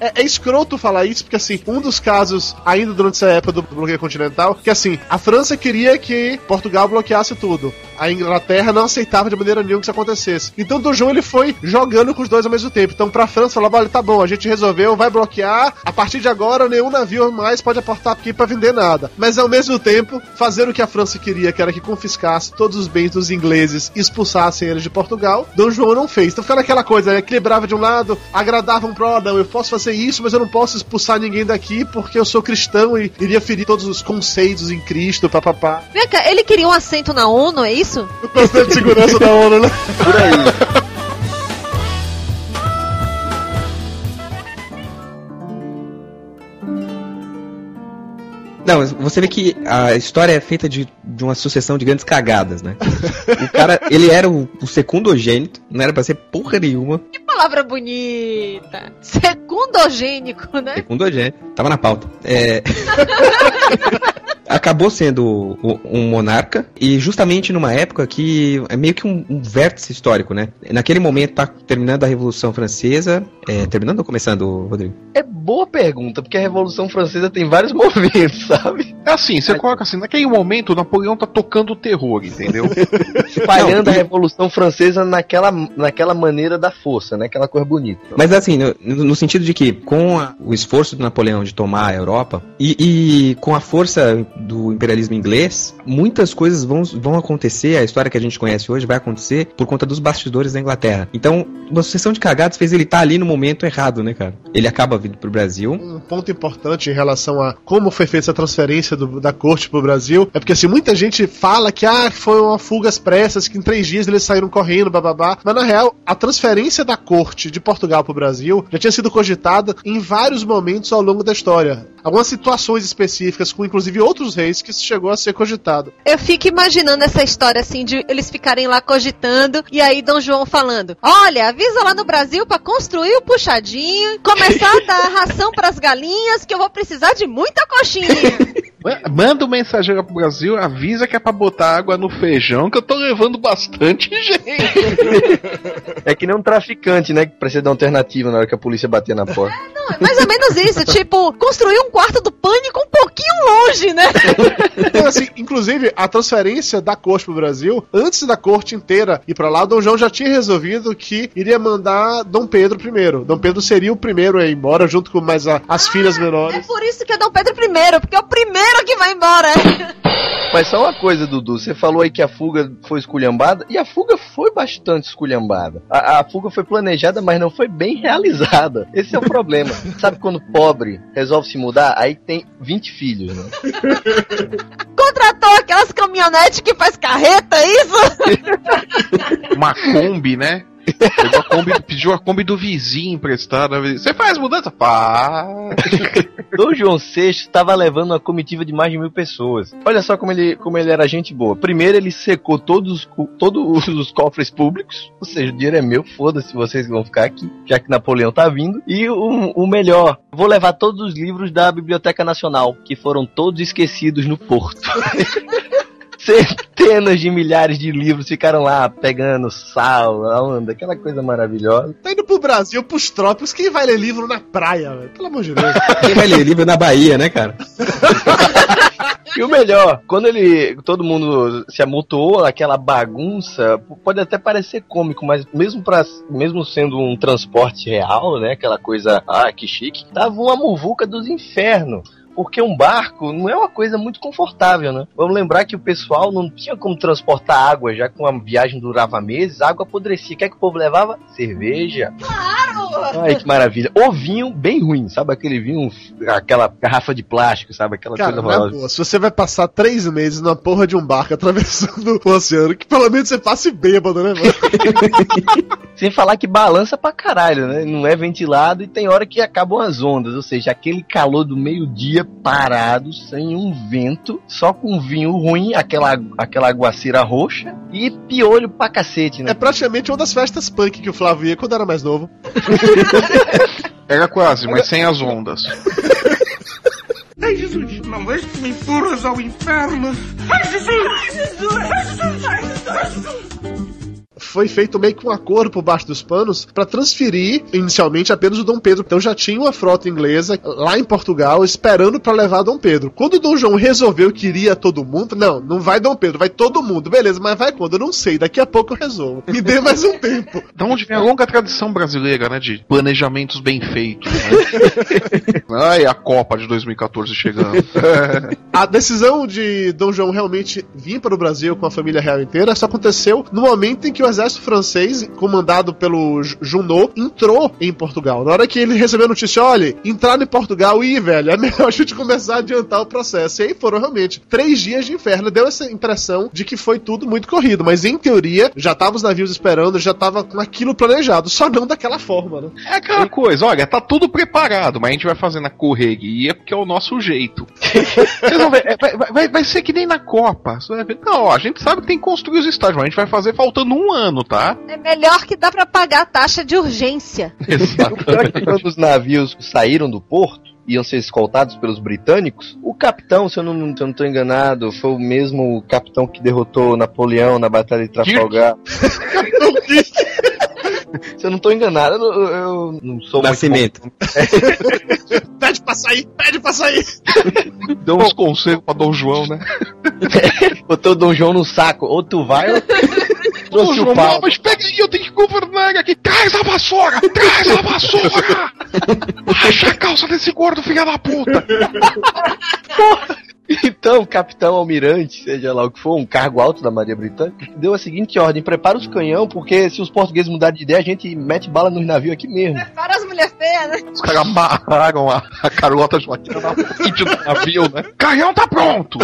é, é, escroto falar isso, porque assim, um dos casos, ainda durante essa época do bloqueio continental, que assim, a França queria que Portugal bloqueasse tudo a Inglaterra não aceitava de maneira nenhuma que isso acontecesse. Então Dom João ele foi jogando com os dois ao mesmo tempo. Então pra França falava, olha, tá bom, a gente resolveu, vai bloquear, a partir de agora nenhum navio mais pode aportar aqui para vender nada. Mas ao mesmo tempo, fazer o que a França queria, que era que confiscasse todos os bens dos ingleses e expulsassem eles de Portugal, Dom João não fez. Então ficava aquela coisa, né? equilibrava de um lado, agradava um pro, não, eu posso fazer isso, mas eu não posso expulsar ninguém daqui porque eu sou cristão e iria ferir todos os conceitos em Cristo, papapá. Vem cá, ele queria um assento na ONU, é isso? O Conselho de Segurança da ONU, né? Por aí. Não, você vê que a história é feita de, de uma sucessão de grandes cagadas, né? o cara, ele era o, o secundogênito, não era pra ser porra nenhuma. Que palavra bonita! Secundogênico, né? Secundogênico. Tava na pauta. É... acabou sendo um monarca e justamente numa época que é meio que um, um vértice histórico, né? Naquele momento tá terminando a Revolução Francesa, é, terminando ou começando, Rodrigo? É boa pergunta, porque a Revolução Francesa tem vários momentos, sabe? É assim, você coloca assim, naquele momento Napoleão tá tocando o terror, entendeu? Espalhando a Revolução Francesa naquela, naquela maneira da força, né? Aquela cor bonita. Mas assim, no, no sentido de que com a, o esforço do Napoleão de tomar a Europa e, e com a força do imperialismo inglês, muitas coisas vão, vão acontecer, a história que a gente conhece hoje vai acontecer por conta dos bastidores da Inglaterra. Então, uma sucessão de cagadas fez ele estar tá ali no momento errado, né, cara? Ele acaba vindo pro Brasil. Um ponto importante em relação a como foi feita essa transferência do, da corte pro Brasil é porque, assim, muita gente fala que, ah, foi uma fuga às pressas, que em três dias eles saíram correndo, bababá. Mas, na real, a transferência da corte de Portugal pro Brasil já tinha sido cogitada em vários momentos ao longo da história. Algumas situações específicas, com inclusive outros reis que chegou a ser cogitado. Eu fico imaginando essa história assim de eles ficarem lá cogitando e aí Dom João falando: "Olha, avisa lá no Brasil para construir o puxadinho, começar a dar ração para as galinhas que eu vou precisar de muita coxinha". Manda um mensageiro pro Brasil, avisa que é pra botar água no feijão, que eu tô levando bastante gente. é que nem um traficante, né? Que precisa dar alternativa na hora que a polícia bater na porta. É, não, é mais ou menos isso. tipo, construir um quarto do pânico um pouquinho longe, né? então, assim, inclusive, a transferência da corte pro Brasil, antes da corte inteira ir pra lá, Dom João já tinha resolvido que iria mandar Dom Pedro primeiro. Dom Pedro seria o primeiro a ir embora, junto com mais a, as ah, filhas menores. É por isso que é Dom Pedro primeiro, porque é o primeiro que vai embora. Mas só uma coisa, Dudu. Você falou aí que a fuga foi esculhambada, e a fuga foi bastante esculhambada. A, a, fuga foi planejada, mas não foi bem realizada. Esse é o problema. Sabe quando pobre resolve se mudar? Aí tem 20 filhos, né? Contratou aquelas caminhonetes que faz carreta, é isso? Uma Kombi, né? Pegou a Kombi, pediu a Kombi do vizinho emprestada. Você faz mudança? Pá! Dom João VI estava levando uma comitiva de mais de mil pessoas. Olha só como ele, como ele era gente boa. Primeiro, ele secou todos, todos os cofres públicos. Ou seja, o dinheiro é meu, foda-se vocês vão ficar aqui, já que Napoleão tá vindo. E o, o melhor, vou levar todos os livros da Biblioteca Nacional, que foram todos esquecidos no porto. Centenas de milhares de livros ficaram lá pegando sal, a onda, aquela coisa maravilhosa. Tá indo pro Brasil, pros trópicos, quem vai ler livro na praia, velho? Pelo amor de Deus. Quem vai ler livro na Bahia, né, cara? E o melhor, quando ele. todo mundo se amontoou, aquela bagunça, pode até parecer cômico, mas mesmo para mesmo sendo um transporte real, né? Aquela coisa, ah, que chique, tava uma muvuca dos infernos. Porque um barco não é uma coisa muito confortável, né? Vamos lembrar que o pessoal não tinha como transportar água, já que uma viagem durava meses, a água apodrecia. O que é que o povo levava? Cerveja. Claro! Ai, que maravilha. Ou vinho bem ruim, sabe? Aquele vinho, aquela garrafa de plástico, sabe? Aquela Cara, coisa horrorosa. se você vai passar três meses na porra de um barco atravessando o oceano, que pelo menos você passe bêbado, né, mano? Sem falar que balança pra caralho, né? Não é ventilado e tem hora que acabam as ondas. Ou seja, aquele calor do meio-dia parado, sem um vento, só com vinho ruim, aquela, aquela aguaceira roxa e piolho pra cacete, né? É praticamente uma das festas punk que o Flávio ia quando era mais novo. Era quase, mas sem as ondas. Ai, Jesus, não me empurras ao inferno. Ai, Jesus! Ai, Jesus! Ai, Jesus! Ai, Jesus! Foi feito meio que um acordo por baixo dos panos para transferir inicialmente apenas o Dom Pedro. Então já tinha uma frota inglesa lá em Portugal esperando para levar Dom Pedro. Quando o Dom João resolveu que iria todo mundo, não, não vai Dom Pedro, vai todo mundo. Beleza, mas vai quando? Eu não sei, daqui a pouco eu resolvo. Me dê mais um tempo. Da onde vem a longa tradição brasileira, né? De planejamentos bem feitos. Né? Ai, a Copa de 2014 chegando. A decisão de Dom João realmente vir para o Brasil com a família real inteira só aconteceu no momento em que o exército francês, comandado pelo Ju- Junot, entrou em Portugal. Na hora que ele recebeu a notícia, olha, entrar em Portugal, ih, velho, é melhor a gente começar a adiantar o processo. E aí foram realmente três dias de inferno. Deu essa impressão de que foi tudo muito corrido, mas em teoria já estavam os navios esperando, já tava com aquilo planejado, só não daquela forma, né? É aquela coisa, olha, tá tudo preparado, mas a gente vai fazer na correria porque é o nosso jeito. Vocês vão ver, é, vai, vai- vai ser que nem na Copa. Vai Não, ó, a gente sabe que tem que construir os estádios, mas a gente vai fazer faltando um ano, tá? É melhor que dá pra pagar a taxa de urgência. Que quando os navios saíram do porto, iam ser escoltados pelos britânicos, o capitão, se eu não, tô enganado, foi o mesmo capitão que derrotou Napoleão na Batalha de Trafalgar. se eu não tô enganado, eu, não- eu não sou Nascimento. Pede pra sair, pede pra sair. Deu uns conselhos pra Dom João, né? Botou o Dom João no saco, ou tu vai ou... Trouxe João, o pau. mas pega aí, eu tenho que governar aqui. Traz a vassoura! Traz a vassoura! Racha a calça desse gordo, filha da puta! Então, o capitão almirante, seja lá o que for, um cargo alto da Maria Britânica, deu a seguinte ordem: prepara os canhão, porque se os portugueses mudarem de ideia, a gente mete bala nos navios aqui mesmo. Para as mulheres feias, né? Os caras amarraram a, a Carlota Joaquina na frente do navio, né? Canhão tá pronto!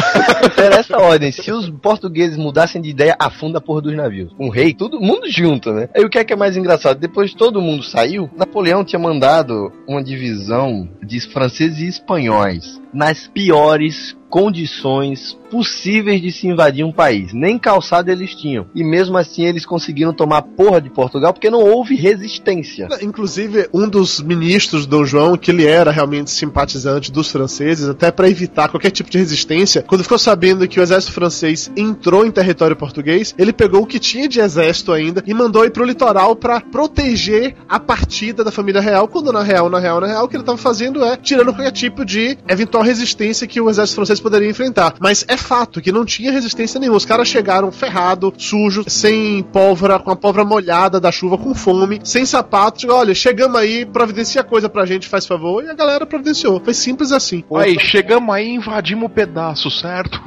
Era essa ordem: se os portugueses mudassem de ideia, afunda a porra dos navios. Um rei, todo mundo junto, né? Aí o que é que é mais engraçado? Depois que todo mundo saiu, Napoleão tinha mandado uma divisão de franceses e espanhóis nas piores condições possíveis de se invadir um país. Nem calçado eles tinham. E mesmo assim eles conseguiram tomar porra de Portugal porque não houve resistência. Inclusive, um dos ministros do Dom João, que ele era realmente simpatizante dos franceses, até para evitar qualquer tipo de resistência, quando ficou sabendo que o exército francês entrou em território português, ele pegou o que tinha de exército ainda e mandou ir pro litoral para proteger a partida da família real, quando na real, na real, na real, o que ele tava fazendo é tirando qualquer tipo de eventual resistência que o exército francês poderia enfrentar. Mas é fato que não tinha resistência nenhuma. Os caras chegaram ferrado, sujo, sem pólvora, com a pólvora molhada da chuva, com fome, sem sapato. Tipo, Olha, chegamos aí, providencia coisa pra gente, faz favor. E a galera providenciou. Foi simples assim. Aí, chegamos aí e invadimos o pedaço, certo?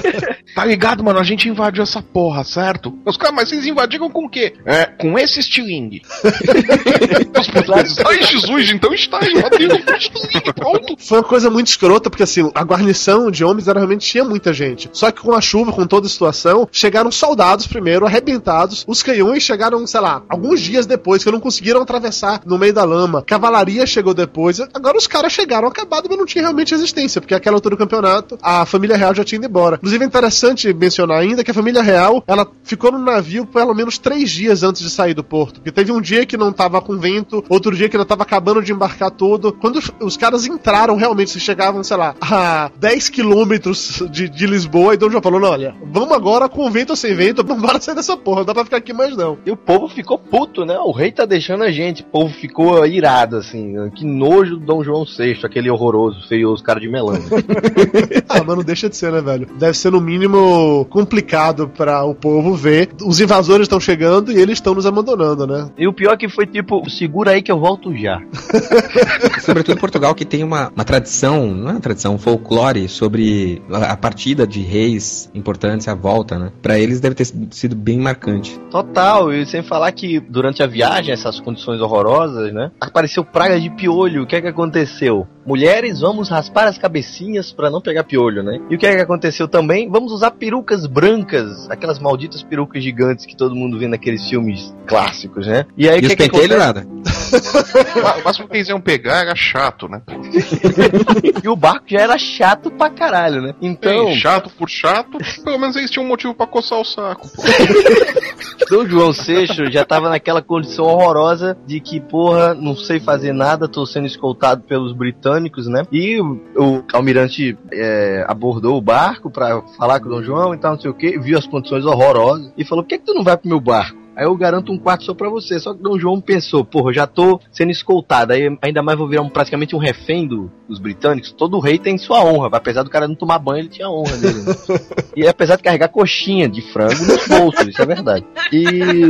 tá ligado, mano? A gente invadiu essa porra, certo? Os caras, mas vocês invadiram com o quê? É, com esse estilingue. Os portugueses, Ai, Jesus, então está invadindo com estilingue, pronto. Foi uma coisa muito escrota, porque assim, a guarnição de homens era realmente tinha muita gente. Só que com a chuva, com toda a situação, chegaram soldados primeiro, arrebentados. Os canhões chegaram, sei lá, alguns dias depois, que não conseguiram atravessar no meio da lama. Cavalaria chegou depois. Agora os caras chegaram acabados, mas não tinha realmente existência, porque aquela altura do campeonato, a família real já tinha ido embora. Inclusive é interessante mencionar ainda que a família real, ela ficou no navio pelo menos três dias antes de sair do porto. Porque teve um dia que não tava com vento, outro dia que ainda tava acabando de embarcar tudo. Quando os, os caras entraram realmente, se chegavam, sei lá, a 10 quilômetros de, de Lisboa, e Dom João falou: não, olha, vamos agora com vento ou sem vento, não bora sair dessa porra, não dá pra ficar aqui mais não. E o povo ficou puto, né? O rei tá deixando a gente. O povo ficou irado, assim. Que nojo do Dom João VI, aquele horroroso, feioso cara de melão. ah, mas não deixa de ser, né, velho? Deve ser no mínimo complicado para o povo ver. Os invasores estão chegando e eles estão nos abandonando, né? E o pior que foi tipo, segura aí que eu volto já. Sobretudo Portugal, que tem uma, uma tradição, não é uma tradição, um folclore sobre a, a partida de reis importantes, a volta, né? Pra eles deve ter sido bem marcante. Total, e sem falar que durante a viagem, essas condições horrorosas, né? Apareceu praga de piolho. O que é que aconteceu? Mulheres, vamos raspar as cabecinhas para não pegar piolho, né? E o que é que aconteceu também? Vamos usar perucas brancas, aquelas malditas perucas gigantes que todo mundo vê naqueles filmes clássicos, né? E aí o que, que, é que acontece? nada. o máximo que eles iam pegar era chato, né? e o barco já era chato pra caralho, né? Então. Chato por chato, pelo menos eles tinham um motivo para coçar o saco. Dom João VI já tava naquela condição horrorosa de que, porra, não sei fazer nada, tô sendo escoltado pelos britânicos, né? E o, o almirante é, abordou o barco pra falar com o Dom João e tal, não sei o que, viu as condições horrorosas e falou: por que, que tu não vai pro meu barco? Aí eu garanto um quarto só pra você. Só que Dom João pensou, porra, já tô sendo escoltado. Aí ainda mais vou virar um, praticamente um refém do, dos britânicos. Todo rei tem sua honra. Apesar do cara não tomar banho, ele tinha honra dele. Né? e apesar de carregar coxinha de frango nos bolsos, isso é verdade. E.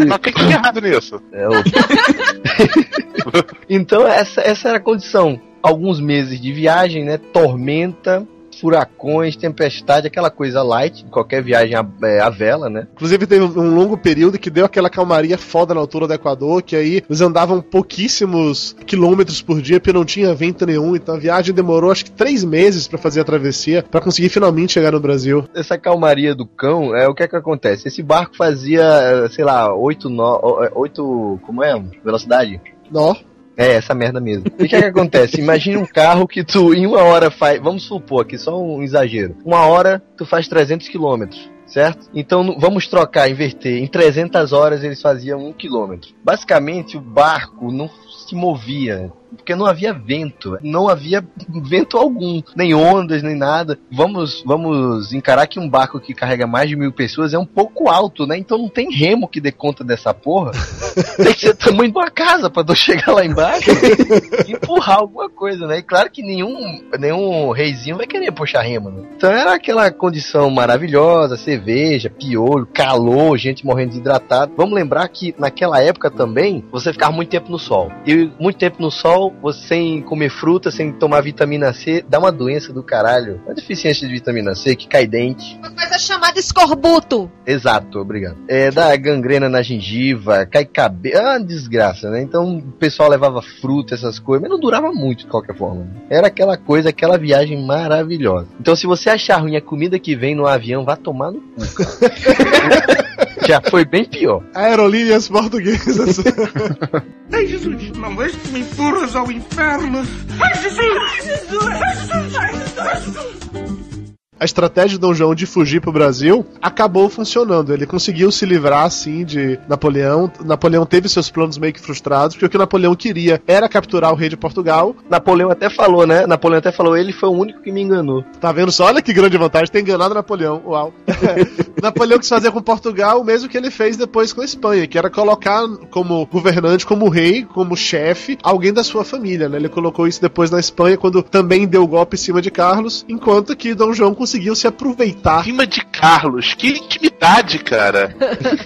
Mas o que, tem errado nisso? É, então essa, essa era a condição. Alguns meses de viagem, né? Tormenta, furacões, tempestade, aquela coisa light, qualquer viagem a, é, a vela, né? Inclusive teve um longo período que deu aquela calmaria foda na altura do Equador, que aí eles andavam pouquíssimos quilômetros por dia, porque não tinha vento nenhum, então a viagem demorou acho que três meses para fazer a travessia, para conseguir finalmente chegar no Brasil. Essa calmaria do cão, é o que é que acontece? Esse barco fazia, sei lá, oito, no, oito como é? Velocidade? Nó. É, essa merda mesmo. E o que, é que acontece? Imagine um carro que tu em uma hora faz. Vamos supor aqui, só um exagero. Uma hora tu faz 300 quilômetros. Certo? Então vamos trocar, inverter. Em 300 horas eles faziam um quilômetro. Basicamente o barco não se movia porque não havia vento, não havia vento algum, nem ondas, nem nada. Vamos, vamos encarar que um barco que carrega mais de mil pessoas é um pouco alto, né? Então não tem remo que dê conta dessa porra. tem que ser tamanho de uma casa pra eu chegar lá embaixo e empurrar alguma coisa, né? E claro que nenhum, nenhum reizinho vai querer puxar remo, né? Então era aquela condição maravilhosa, cerveja, piolho, calor, gente morrendo desidratado. Vamos lembrar que naquela época também você ficava muito tempo no sol. E muito tempo no sol você sem comer fruta, sem tomar vitamina C, dá uma doença do caralho. Uma deficiência de vitamina C que cai dente. Uma coisa chamada escorbuto. Exato, obrigado. É, dá gangrena na gengiva, cai cabelo. É uma desgraça, né? Então o pessoal levava fruta, essas coisas, mas não durava muito de qualquer forma. Era aquela coisa, aquela viagem maravilhosa. Então se você achar ruim a comida que vem no avião, vá tomar no cu. Já foi bem pior. Aerolíneas portuguesas. Ai, Jesus, não és que me empurras ao inferno. Ai, Jesus! Ai, Jesus! Ai, Jesus! Ai, Jesus! A estratégia de Dom João de fugir pro Brasil acabou funcionando. Ele conseguiu se livrar, assim, de Napoleão. Napoleão teve seus planos meio que frustrados, porque o que Napoleão queria era capturar o rei de Portugal. Napoleão até falou, né? Napoleão até falou, ele foi o único que me enganou. Tá vendo só? Olha que grande vantagem, ter enganado Napoleão. Uau. Napoleão quis fazer com Portugal o mesmo que ele fez depois com a Espanha, que era colocar como governante, como rei, como chefe, alguém da sua família, né? Ele colocou isso depois na Espanha, quando também deu golpe em cima de Carlos, enquanto que Dom João conseguiu se aproveitar. Cima de Carlos, que intimidade, cara.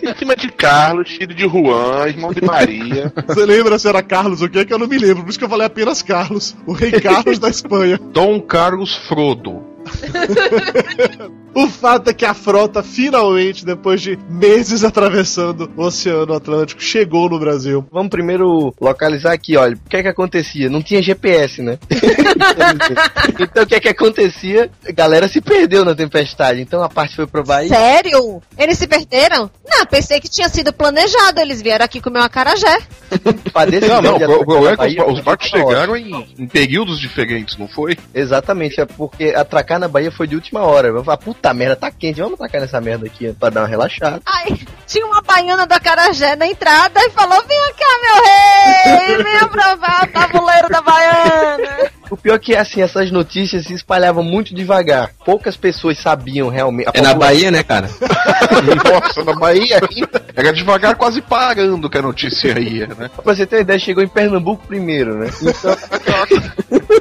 em cima de Carlos, filho de Juan, irmão de Maria. Você lembra se era Carlos o quê? Que eu não me lembro, por isso que eu falei apenas Carlos, o rei Carlos da Espanha. Dom Carlos Frodo. o fato é que a frota finalmente, depois de meses atravessando o Oceano Atlântico, chegou no Brasil. Vamos primeiro localizar aqui, olha. O que é que acontecia? Não tinha GPS, né? então o que é que acontecia? A galera se perdeu na tempestade. Então a parte foi pro Bahia. Sério? Eles se perderam? Não, pensei que tinha sido planejado. Eles vieram aqui comer uma carajé. Não, não, o problema é que os, os barcos chegaram em, em períodos diferentes, não foi? Exatamente, é porque atracar na Bahia foi de última hora. Eu falei, puta merda, tá quente, vamos atracar nessa merda aqui pra dar uma relaxada. Ai, tinha uma baiana da carajé na entrada e falou: Vem cá, meu rei! Venha provar o tabuleiro da baiana! O pior é que assim, essas notícias se espalhavam muito devagar. Poucas pessoas sabiam realmente. A É na Bahia, né, cara? Nossa, na Bahia ainda. Era devagar, quase parando que a notícia ia, né? Pra você ter uma ideia, chegou em Pernambuco primeiro, né? Então,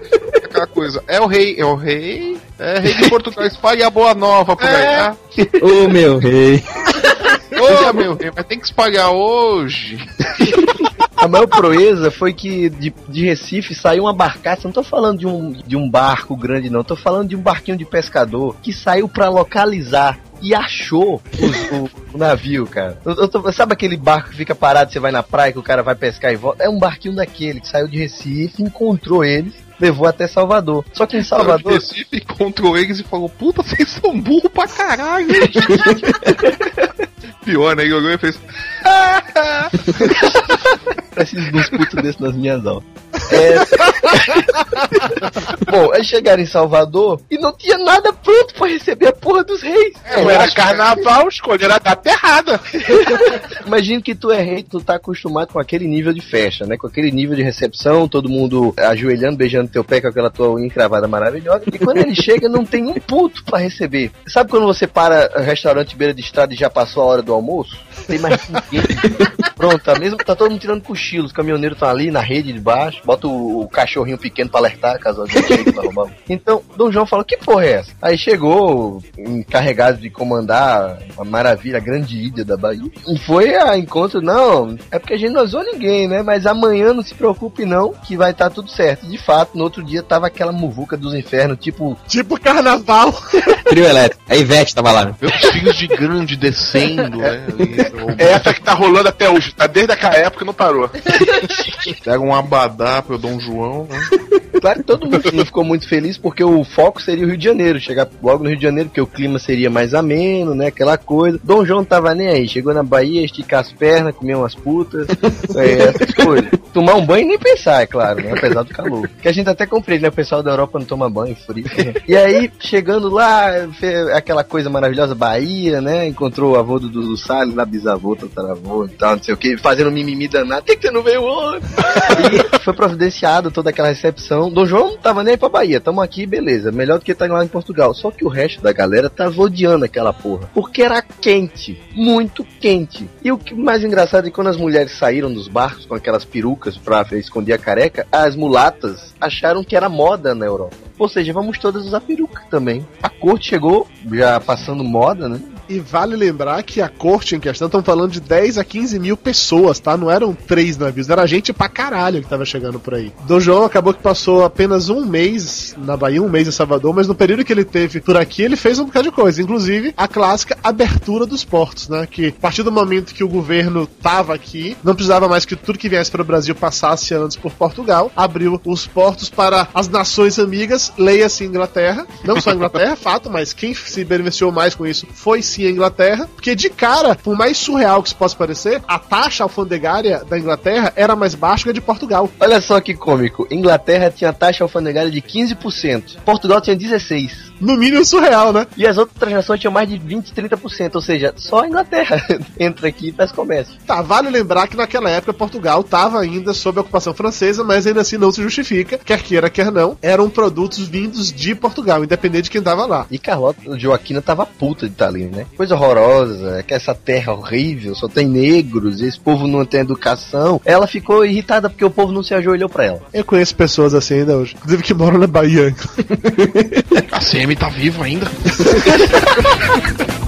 Aquela coisa, é o rei, é o rei, é rei de Portugal, espalhe a boa nova por aí, tá? Ô, meu rei. Ô, meu rei, mas tem que espalhar hoje. a maior proeza foi que de, de Recife saiu uma barcaça. Não tô falando de um, de um barco grande, não. Tô falando de um barquinho de pescador que saiu pra localizar. E achou os- o, o navio, cara. Eu- eu tô- sabe aquele barco que fica parado, você vai na praia, que o cara vai pescar e volta? É um barquinho daquele que saiu de Recife, encontrou eles, levou até Salvador. Só que em Salvador. Recife encontrou eles e falou: Puta, vocês são burros pra caralho. Pior, né? Ele olhou e fez. Preciso de uns putos desses nas minhas aulas. É... Bom, aí chegaram em Salvador e não tinha nada pronto pra receber a porra dos reis. Não era carnaval, escolheram a data errada. Imagina que tu é rei, tu tá acostumado com aquele nível de festa, né? Com aquele nível de recepção, todo mundo ajoelhando, beijando teu pé com aquela tua unha encravada maravilhosa. E quando ele chega, não tem um puto pra receber. Sabe quando você para restaurante beira de estrada e já passou a hora do almoço? Tem mais ninguém. Pronto, tá mesmo tá todo mundo tirando cochilo. Os caminhoneiros estão ali na rede de baixo, bota o, o cachorrinho pequeno pra alertar caso alguém chegue pra roubar. Então, Dom João falou: Que porra é essa? Aí chegou, encarregado de comandar a maravilha, a grande ilha da Bahia. E foi a encontro, não, é porque a gente não usou ninguém, né? Mas amanhã não se preocupe, não, que vai estar tudo certo. De fato, no outro dia tava aquela muvuca dos infernos, tipo. Tipo carnaval. Trio elétrico. A Ivete tava lá. Meus filhos de grande descendo, né? É essa que tá rolando até hoje, tá desde aquela época e não parou. Pega um abadá pro Dom João, né? Claro que todo mundo não ficou muito feliz porque o foco seria o Rio de Janeiro, chegar logo no Rio de Janeiro, porque o clima seria mais ameno, né? Aquela coisa. Dom João não tava nem aí, chegou na Bahia, esticar as pernas, comer umas putas, é, essas coisas. Tomar um banho e nem pensar, é claro, né? Apesar do calor. Que a gente até compreende, né? O pessoal da Europa não toma banho, frio. E aí, chegando lá, aquela coisa maravilhosa, Bahia, né? Encontrou o avô do Dudu Salles, lá, bisavô, tataravô e tal, não sei o que, fazendo mimimi danado. Por que, que você não veio hoje? E foi providenciado toda aquela recepção. Dom João não tava nem aí pra Bahia, tamo aqui, beleza. Melhor do que tá lá em Portugal. Só que o resto da galera tava odiando aquela porra. Porque era quente, muito quente. E o que mais engraçado é que quando as mulheres saíram dos barcos com aquelas perucas pra esconder a careca, as mulatas acharam que era moda na Europa. Ou seja, vamos todas usar peruca também. A corte chegou, já passando moda, né? E vale lembrar que a corte em questão, estão falando de 10 a 15 mil pessoas, tá? Não eram três navios, era gente pra caralho que tava chegando por aí. Dom João acabou que passou apenas um mês na Bahia, um mês em Salvador, mas no período que ele teve por aqui, ele fez um bocado de coisa. Inclusive, a clássica abertura dos portos, né? Que a partir do momento que o governo tava aqui, não precisava mais que tudo que viesse para o Brasil passasse antes por Portugal, abriu os portos para as nações amigas, leia-se Inglaterra. Não só a Inglaterra, fato, mas quem se beneficiou mais com isso foi sim a Inglaterra, porque de cara, por mais surreal que isso possa parecer, a taxa alfandegária da Inglaterra era mais baixa que a de Portugal. Olha só que cômico. Inglaterra tinha taxa alfandegária de 15%. Portugal tinha 16%. No mínimo surreal, né? E as outras nações tinham mais de 20, 30%. Ou seja, só a Inglaterra entra aqui e faz comércio. Tá, vale lembrar que naquela época Portugal estava ainda sob a ocupação francesa, mas ainda assim não se justifica, quer queira, quer não, eram produtos vindos de Portugal, independente de quem tava lá. E Carlota Joaquina tava puta de estar ali, né? Coisa horrorosa, que essa terra horrível, só tem negros, esse povo não tem educação. Ela ficou irritada porque o povo não se ajoelhou pra ela. Eu conheço pessoas assim ainda hoje, inclusive que moram na Bahia. A CM tá vivo ainda.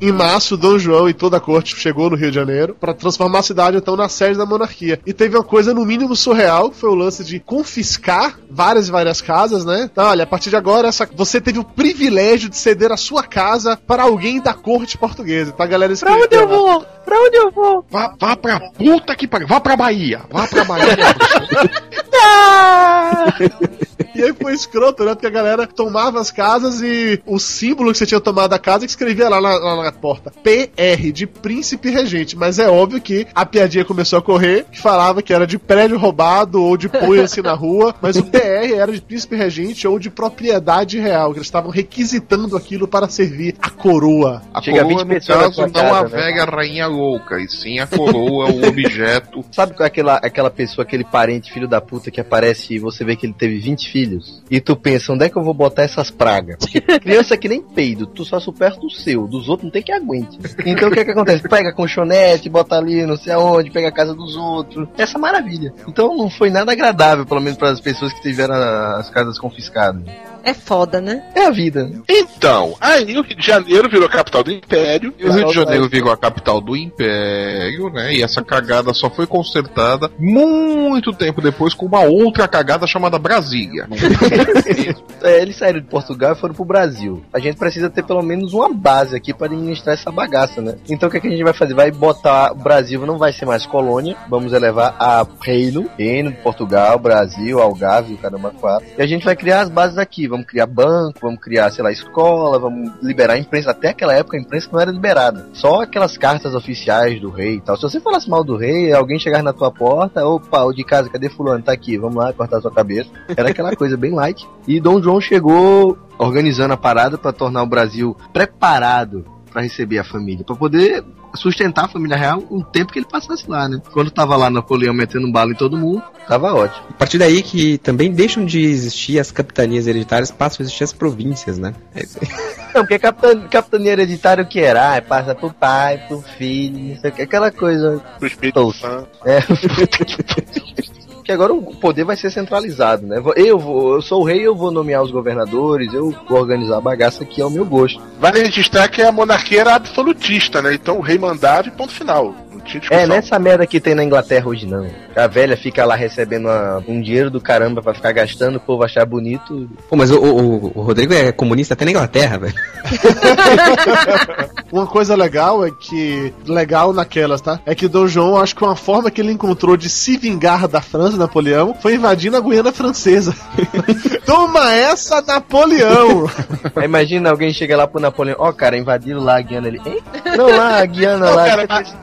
Em março, Dom João e toda a corte chegou no Rio de Janeiro para transformar a cidade então na sede da monarquia. E teve uma coisa no mínimo surreal, que foi o lance de confiscar várias e várias casas, né? Então, olha, a partir de agora essa, você teve o privilégio de ceder a sua casa para alguém da corte portuguesa. A galera Pra onde eu vou? Pra onde eu vou? Vá, vá pra puta que pariu. Vá pra Bahia. Vá pra Bahia. E aí foi escroto, né? Porque a galera tomava as casas e o símbolo que você tinha tomado da casa que escrevia lá na, lá na porta. PR, de príncipe regente. Mas é óbvio que a piadinha começou a correr, que falava que era de prédio roubado ou de punho assim na rua. Mas o PR era de príncipe regente ou de propriedade real, que eles estavam requisitando aquilo para servir a coroa. A Chega coroa, 20 no caso, não casa, a né? velha rainha louca, e sim a coroa, o objeto. Sabe qual é aquela, aquela pessoa, aquele parente, filho da puta, que aparece e você vê que ele teve 20 filhos? E tu pensa, onde é que eu vou botar essas pragas? Porque criança é que nem peido, tu só supera do seu, dos outros não tem que aguente. Então o que é que acontece? Pega colchonete, bota ali não sei aonde, pega a casa dos outros. Essa maravilha. Então não foi nada agradável, pelo menos para as pessoas que tiveram as casas confiscadas. É foda, né? É a vida. Então, aí o Rio de Janeiro virou capital do Império. E o Rio de Janeiro virou a capital do Império, né? E essa cagada só foi consertada muito tempo depois com uma outra cagada chamada Brasília. É, eles saíram de Portugal e foram pro Brasil. A gente precisa ter pelo menos uma base aqui para administrar essa bagaça, né? Então o que, é que a gente vai fazer? Vai botar. O Brasil não vai ser mais colônia, vamos elevar a reino, reino de Portugal, Brasil, Algarve, o caramba 4. E a gente vai criar as bases aqui. Vamos criar banco, vamos criar, sei lá, escola, vamos liberar a imprensa. Até aquela época a imprensa não era liberada. Só aquelas cartas oficiais do rei e tal. Se você falasse mal do rei, alguém chegar na tua porta, opa, o de casa, cadê fulano? Tá aqui, vamos lá cortar sua cabeça. Era aquela coisa bem light. E Dom João chegou organizando a parada para tornar o Brasil preparado para receber a família, para poder sustentar a família real um tempo que ele passasse lá, né? Quando tava lá Napoleão metendo bala em todo mundo, tava ótimo. A partir daí que também deixam de existir as capitanias hereditárias, passam a existir as províncias, né? É. Não, porque capitan, capitania hereditária o que era? Ah, passa pro pai, pro filho, não sei o que, aquela coisa. Pro Espírito Santo. É. que agora o poder vai ser centralizado, né? Eu vou, eu sou o rei, eu vou nomear os governadores, eu vou organizar a bagaça que é o meu gosto. Vale registrar que a monarquia era absolutista, né? Então o rei mandava e ponto final. Não. É, nessa merda que tem na Inglaterra hoje não. A velha fica lá recebendo uma- um dinheiro do caramba pra ficar gastando, o povo achar bonito. Pô, mas o, o- o Rodrigo é comunista até na Inglaterra, velho. Uma coisa legal é que. Legal naquelas, tá? É que Dom João, acho que uma forma que ele encontrou de se vingar da França, Napoleão, foi invadindo a Guiana Francesa. Toma essa, Napoleão! Aí imagina alguém chega lá pro Napoleão, ó, cara, invadiram lá a Guiana ali. Hein? Não, lá, a Guiana lá.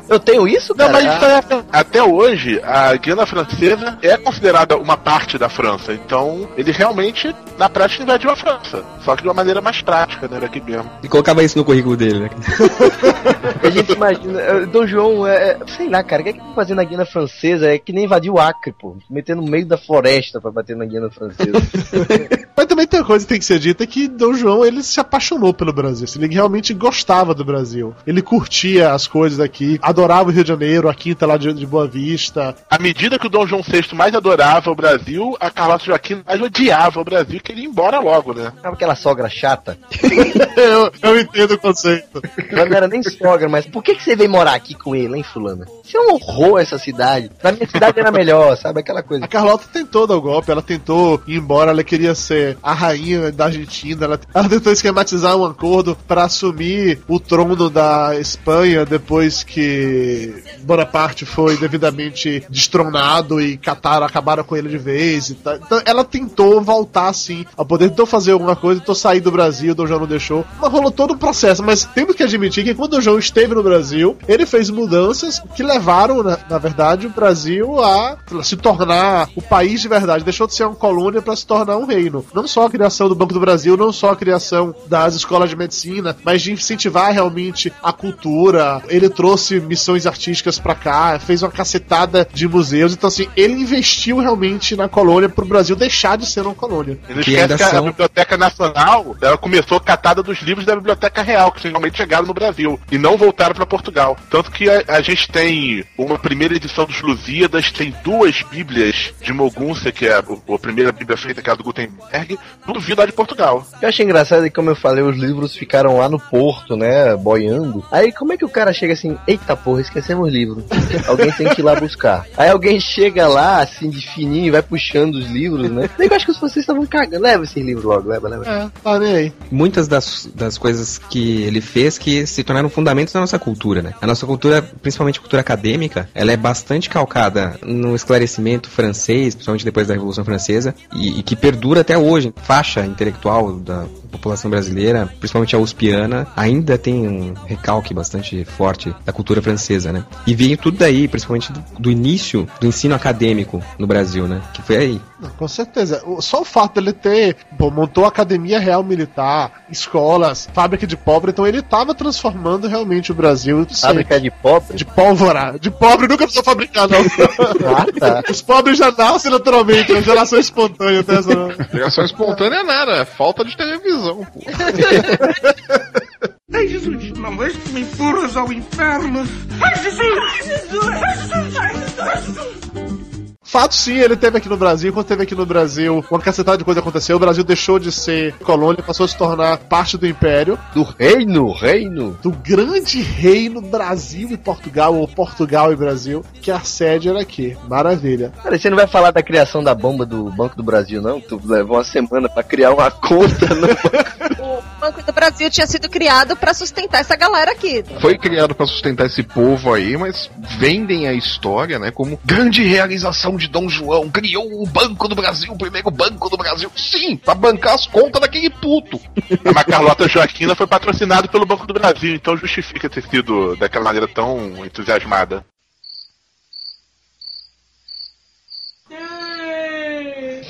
Eu tenho isso, Não, cara? mas isso é- até hoje, a Guiana Francesa é considerada uma parte da França. Então, ele realmente, na prática, invadiu a França. Só que de uma maneira mais prática, né? Daqui mesmo. E colocava isso no currículo dele, né? A gente imagina, eh, Dom João, é, é, sei lá, cara, o que é que ele tá fazendo na Guiana Francesa? É que nem invadir o Acre, pô. Meter no meio da floresta pra bater na Guiana Francesa. Mas também tem uma coisa que tem que ser dita que Dom João ele se apaixonou pelo Brasil. assim, Ele realmente gostava do Brasil. Ele curtia as coisas aqui, adorava o Rio de Janeiro, a quinta lá de, de Boa Vista. À medida que o Dom João VI mais adorava o Brasil, a Carlota Joaquim mais odiava o Brasil e queria ir embora logo, né? Sabe aquela sogra chata? eu, eu entendo o conceito. Ela não era nem sogra, mas por que, que você veio morar aqui com ele, hein, fulana? Isso é um horror essa cidade. Na minha cidade era melhor, sabe? Aquela coisa. A Carlota tentou dar o golpe, ela tentou ir embora, ela queria ser a rainha da Argentina, ela, ela tentou esquematizar um acordo para assumir o trono da Espanha depois que Bonaparte foi devidamente destronado e Catar acabaram com ele de vez. E tal. Então ela tentou voltar assim ao poder, tentou fazer alguma coisa, tentou sair do Brasil, Dom João não deixou, mas rolou todo o processo. Mas temos que admitir que quando Dom João esteve no Brasil, ele fez mudanças que levaram, na, na verdade, o Brasil a se tornar o país de verdade. Deixou de ser uma colônia para se tornar um reino. Não só a criação do Banco do Brasil, não só a criação das escolas de medicina, mas de incentivar realmente a cultura. Ele trouxe missões artísticas pra cá, fez uma cacetada de museus. Então, assim, ele investiu realmente na colônia pro Brasil deixar de ser uma colônia. E não esquece que a, a Biblioteca Nacional ela começou catada dos livros da Biblioteca Real, que finalmente chegaram no Brasil, e não voltaram para Portugal. Tanto que a, a, gente tem uma primeira edição dos Lusíadas, tem duas bíblias de Mogunça, que é a, a primeira bíblia feita, que é a do Gutenberg, tudo vindo lá de Portugal. Eu achei engraçado que, como eu falei, os livros ficaram lá no porto, né, boiando. Aí como é que o cara chega assim, eita porra, esquecemos o livro. alguém tem que ir lá buscar. Aí alguém chega lá, assim, de fininho, e vai puxando os livros, né? Eu acho que vocês estavam cagando. Leva esse livro logo, leva, leva. É, aí. Muitas das, das coisas que ele fez que se tornaram fundamentos da nossa cultura, né? A nossa cultura, principalmente cultura acadêmica, ela é bastante calcada no esclarecimento francês, principalmente depois da Revolução Francesa, e, e que perdura até hoje. Faixa intelectual da população brasileira, principalmente a uspiana, ainda tem um recalque bastante forte da cultura francesa, né? E veio tudo daí, principalmente do, do início do ensino acadêmico no Brasil, né? Que foi aí. Com certeza. Só o fato dele ter pô, montou a academia real militar, escolas, fábrica de pobre, então ele estava transformando realmente o Brasil. Fábrica de pobre? De pólvora. De pobre nunca precisou fabricar, não. ah, tá. Os pobres já nascem naturalmente, é uma geração espontânea. Até essa... Geração espontânea é nada, é falta de televisão, pô. Ai, Jesus, não és que me empurras ao inferno. Ai, Jesus! Ai, Jesus! Ai, Jesus! Ai, Jesus! Fato sim, ele teve aqui no Brasil. Quando teve aqui no Brasil, uma cacetada de coisa aconteceu. O Brasil deixou de ser colônia, passou a se tornar parte do Império. Do reino, reino. Do grande reino Brasil e Portugal, ou Portugal e Brasil, que a sede era aqui. Maravilha. Cara, você não vai falar da criação da bomba do Banco do Brasil, não? Tu levou uma semana para criar uma conta no O Banco do Brasil tinha sido criado para sustentar essa galera aqui. Foi criado para sustentar esse povo aí, mas vendem a história, né, como grande realização de Dom João, criou o Banco do Brasil, o primeiro Banco do Brasil. Sim, pra bancar as contas daquele puto. A Carlota Joaquina foi patrocinado pelo Banco do Brasil, então justifica ter sido daquela maneira tão entusiasmada.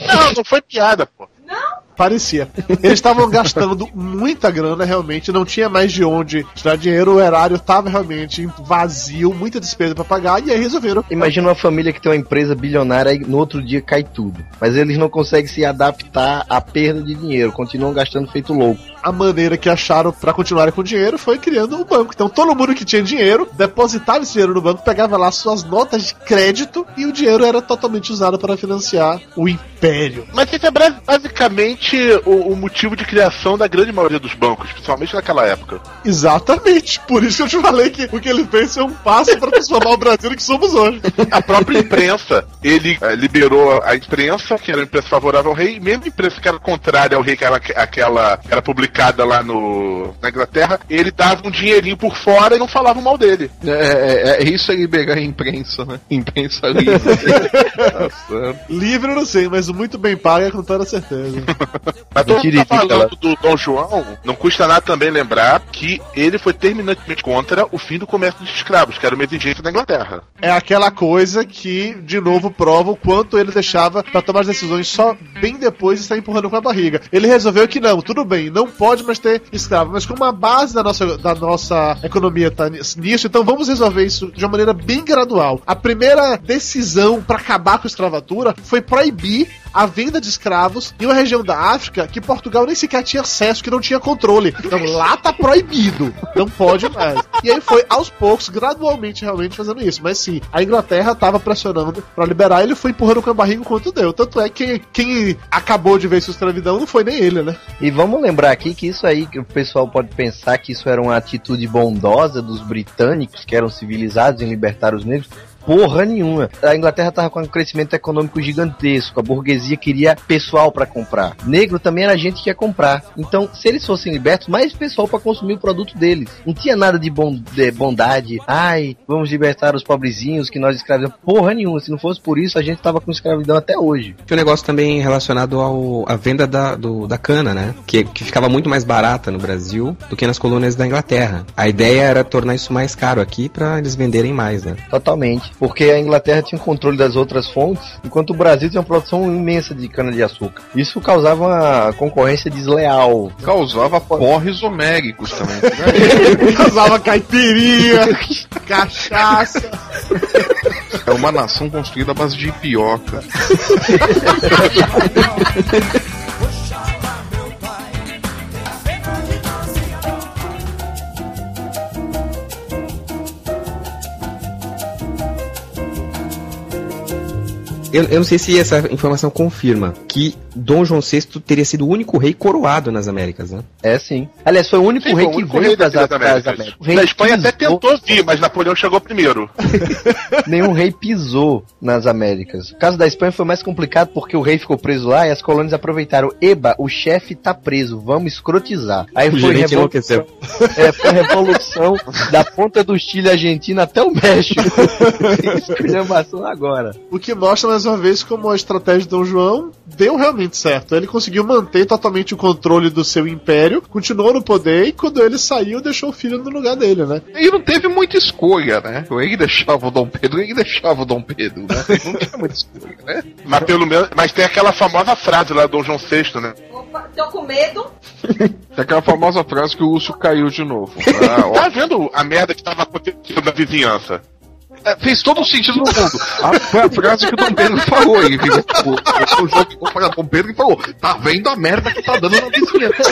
Não, não foi piada, pô. Parecia. Eles estavam gastando muita grana realmente, não tinha mais de onde tirar dinheiro, o erário estava realmente vazio, muita despesa para pagar, e aí resolveram. Imagina uma família que tem uma empresa bilionária e no outro dia cai tudo. Mas eles não conseguem se adaptar à perda de dinheiro, continuam gastando feito louco. A maneira que acharam para continuar com o dinheiro foi criando o banco. Então todo mundo que tinha dinheiro depositava esse dinheiro no banco, pegava lá suas notas de crédito e o dinheiro era totalmente usado para financiar o império. Mas isso é basicamente o, o, motivo de criação da grande maioria dos bancos, principalmente naquela época. Exatamente. Por isso que eu te falei que o que ele fez foi um passo para transformar o Brasil no que somos hoje. A própria imprensa, ele é, liberou a imprensa, que era a imprensa favorável ao rei, mesmo a imprensa que era contrária ao rei, que era aquela que era publicada lá no, na Inglaterra, ele dava um dinheirinho por fora e não falava mal dele. É, é, é isso é liberar a imprensa, né? Imprensa livre. livre eu não sei, mas muito bem paga com toda certeza. Mas todo mundo tá falando do Dom João, não custa nada também lembrar que ele foi terminantemente contra o fim do comércio de escravos, que era uma exigência da Inglaterra. É aquela coisa que, de novo, prova o quanto ele deixava para tomar as decisões só bem depois de estar empurrando com a barriga. Ele resolveu que não, tudo bem, não pode mais ter escravo, mas como a base da nossa, da nossa economia tá nisso, então vamos resolver isso de uma maneira bem gradual. A primeira decisão para acabar com a escravatura foi proibir a venda de escravos em uma região da África que Portugal nem sequer tinha acesso, que não tinha controle. Então lá tá proibido, não pode mais. E aí foi aos poucos, gradualmente, realmente fazendo isso. Mas sim, a Inglaterra tava pressionando para liberar, ele foi empurrando com a barriga enquanto deu. Tanto é que quem acabou de ver sua escravidão não foi nem ele, né? E vamos lembrar aqui que isso aí, que o pessoal pode pensar que isso era uma atitude bondosa dos britânicos, que eram civilizados em libertar os negros porra nenhuma. A Inglaterra tava com um crescimento econômico gigantesco, a burguesia queria pessoal para comprar. Negro também era gente que ia comprar. Então, se eles fossem libertos, mais pessoal para consumir o produto deles. Não tinha nada de, de bondade. Ai, vamos libertar os pobrezinhos que nós escravizamos. Porra nenhuma. Se não fosse por isso, a gente tava com escravidão até hoje. Tinha um negócio também relacionado ao à venda da, do, da cana, né? Que, que ficava muito mais barata no Brasil do que nas colônias da Inglaterra. A ideia era tornar isso mais caro aqui para eles venderem mais, né? Totalmente. Porque a Inglaterra tinha controle das outras fontes, enquanto o Brasil tinha uma produção imensa de cana-de-açúcar. Isso causava uma concorrência desleal. Causava porres homéricos também. Causava caipirinha, cachaça. É uma nação construída à base de ipioca. Eu, eu não sei se essa informação confirma que Dom João VI teria sido o único rei coroado nas Américas, né? É sim. Aliás, foi o único Sim, rei foi o que único veio rei das, das das Américas. Américas. Rei Na Espanha até pisou- tentou vir, mas Napoleão chegou primeiro. Nenhum rei pisou nas Américas. O caso da Espanha foi mais complicado porque o rei ficou preso lá e as colônias aproveitaram. Eba, o chefe tá preso, vamos escrotizar. Aí O foi enlouqueceu. é, foi revolução da ponta do Chile Argentina até o México. Esculhambação agora. O que mostra mais uma vez como a estratégia de Dom João deu realmente certo. Ele conseguiu manter totalmente o controle do seu império, continuou no poder e quando ele saiu, deixou o filho no lugar dele, né? E não teve muita escolha, né? Ele deixava o Dom Pedro, ele deixava o Dom Pedro, né? Não tinha muita escolha, né? Mas pelo menos. Mas tem aquela famosa frase lá do Dom João VI, né? Opa, tô com medo. Tem aquela famosa frase que o Lúcio caiu de novo. Ah. Tá vendo a merda que tava acontecendo na vizinhança? É, fez todo o sentido no mundo. A, foi a frase que o Dom Pedro falou. Ele virou o, o, o jogo ficou para Dom Pedro e falou: Tá vendo a merda que tá dando na vizinhança?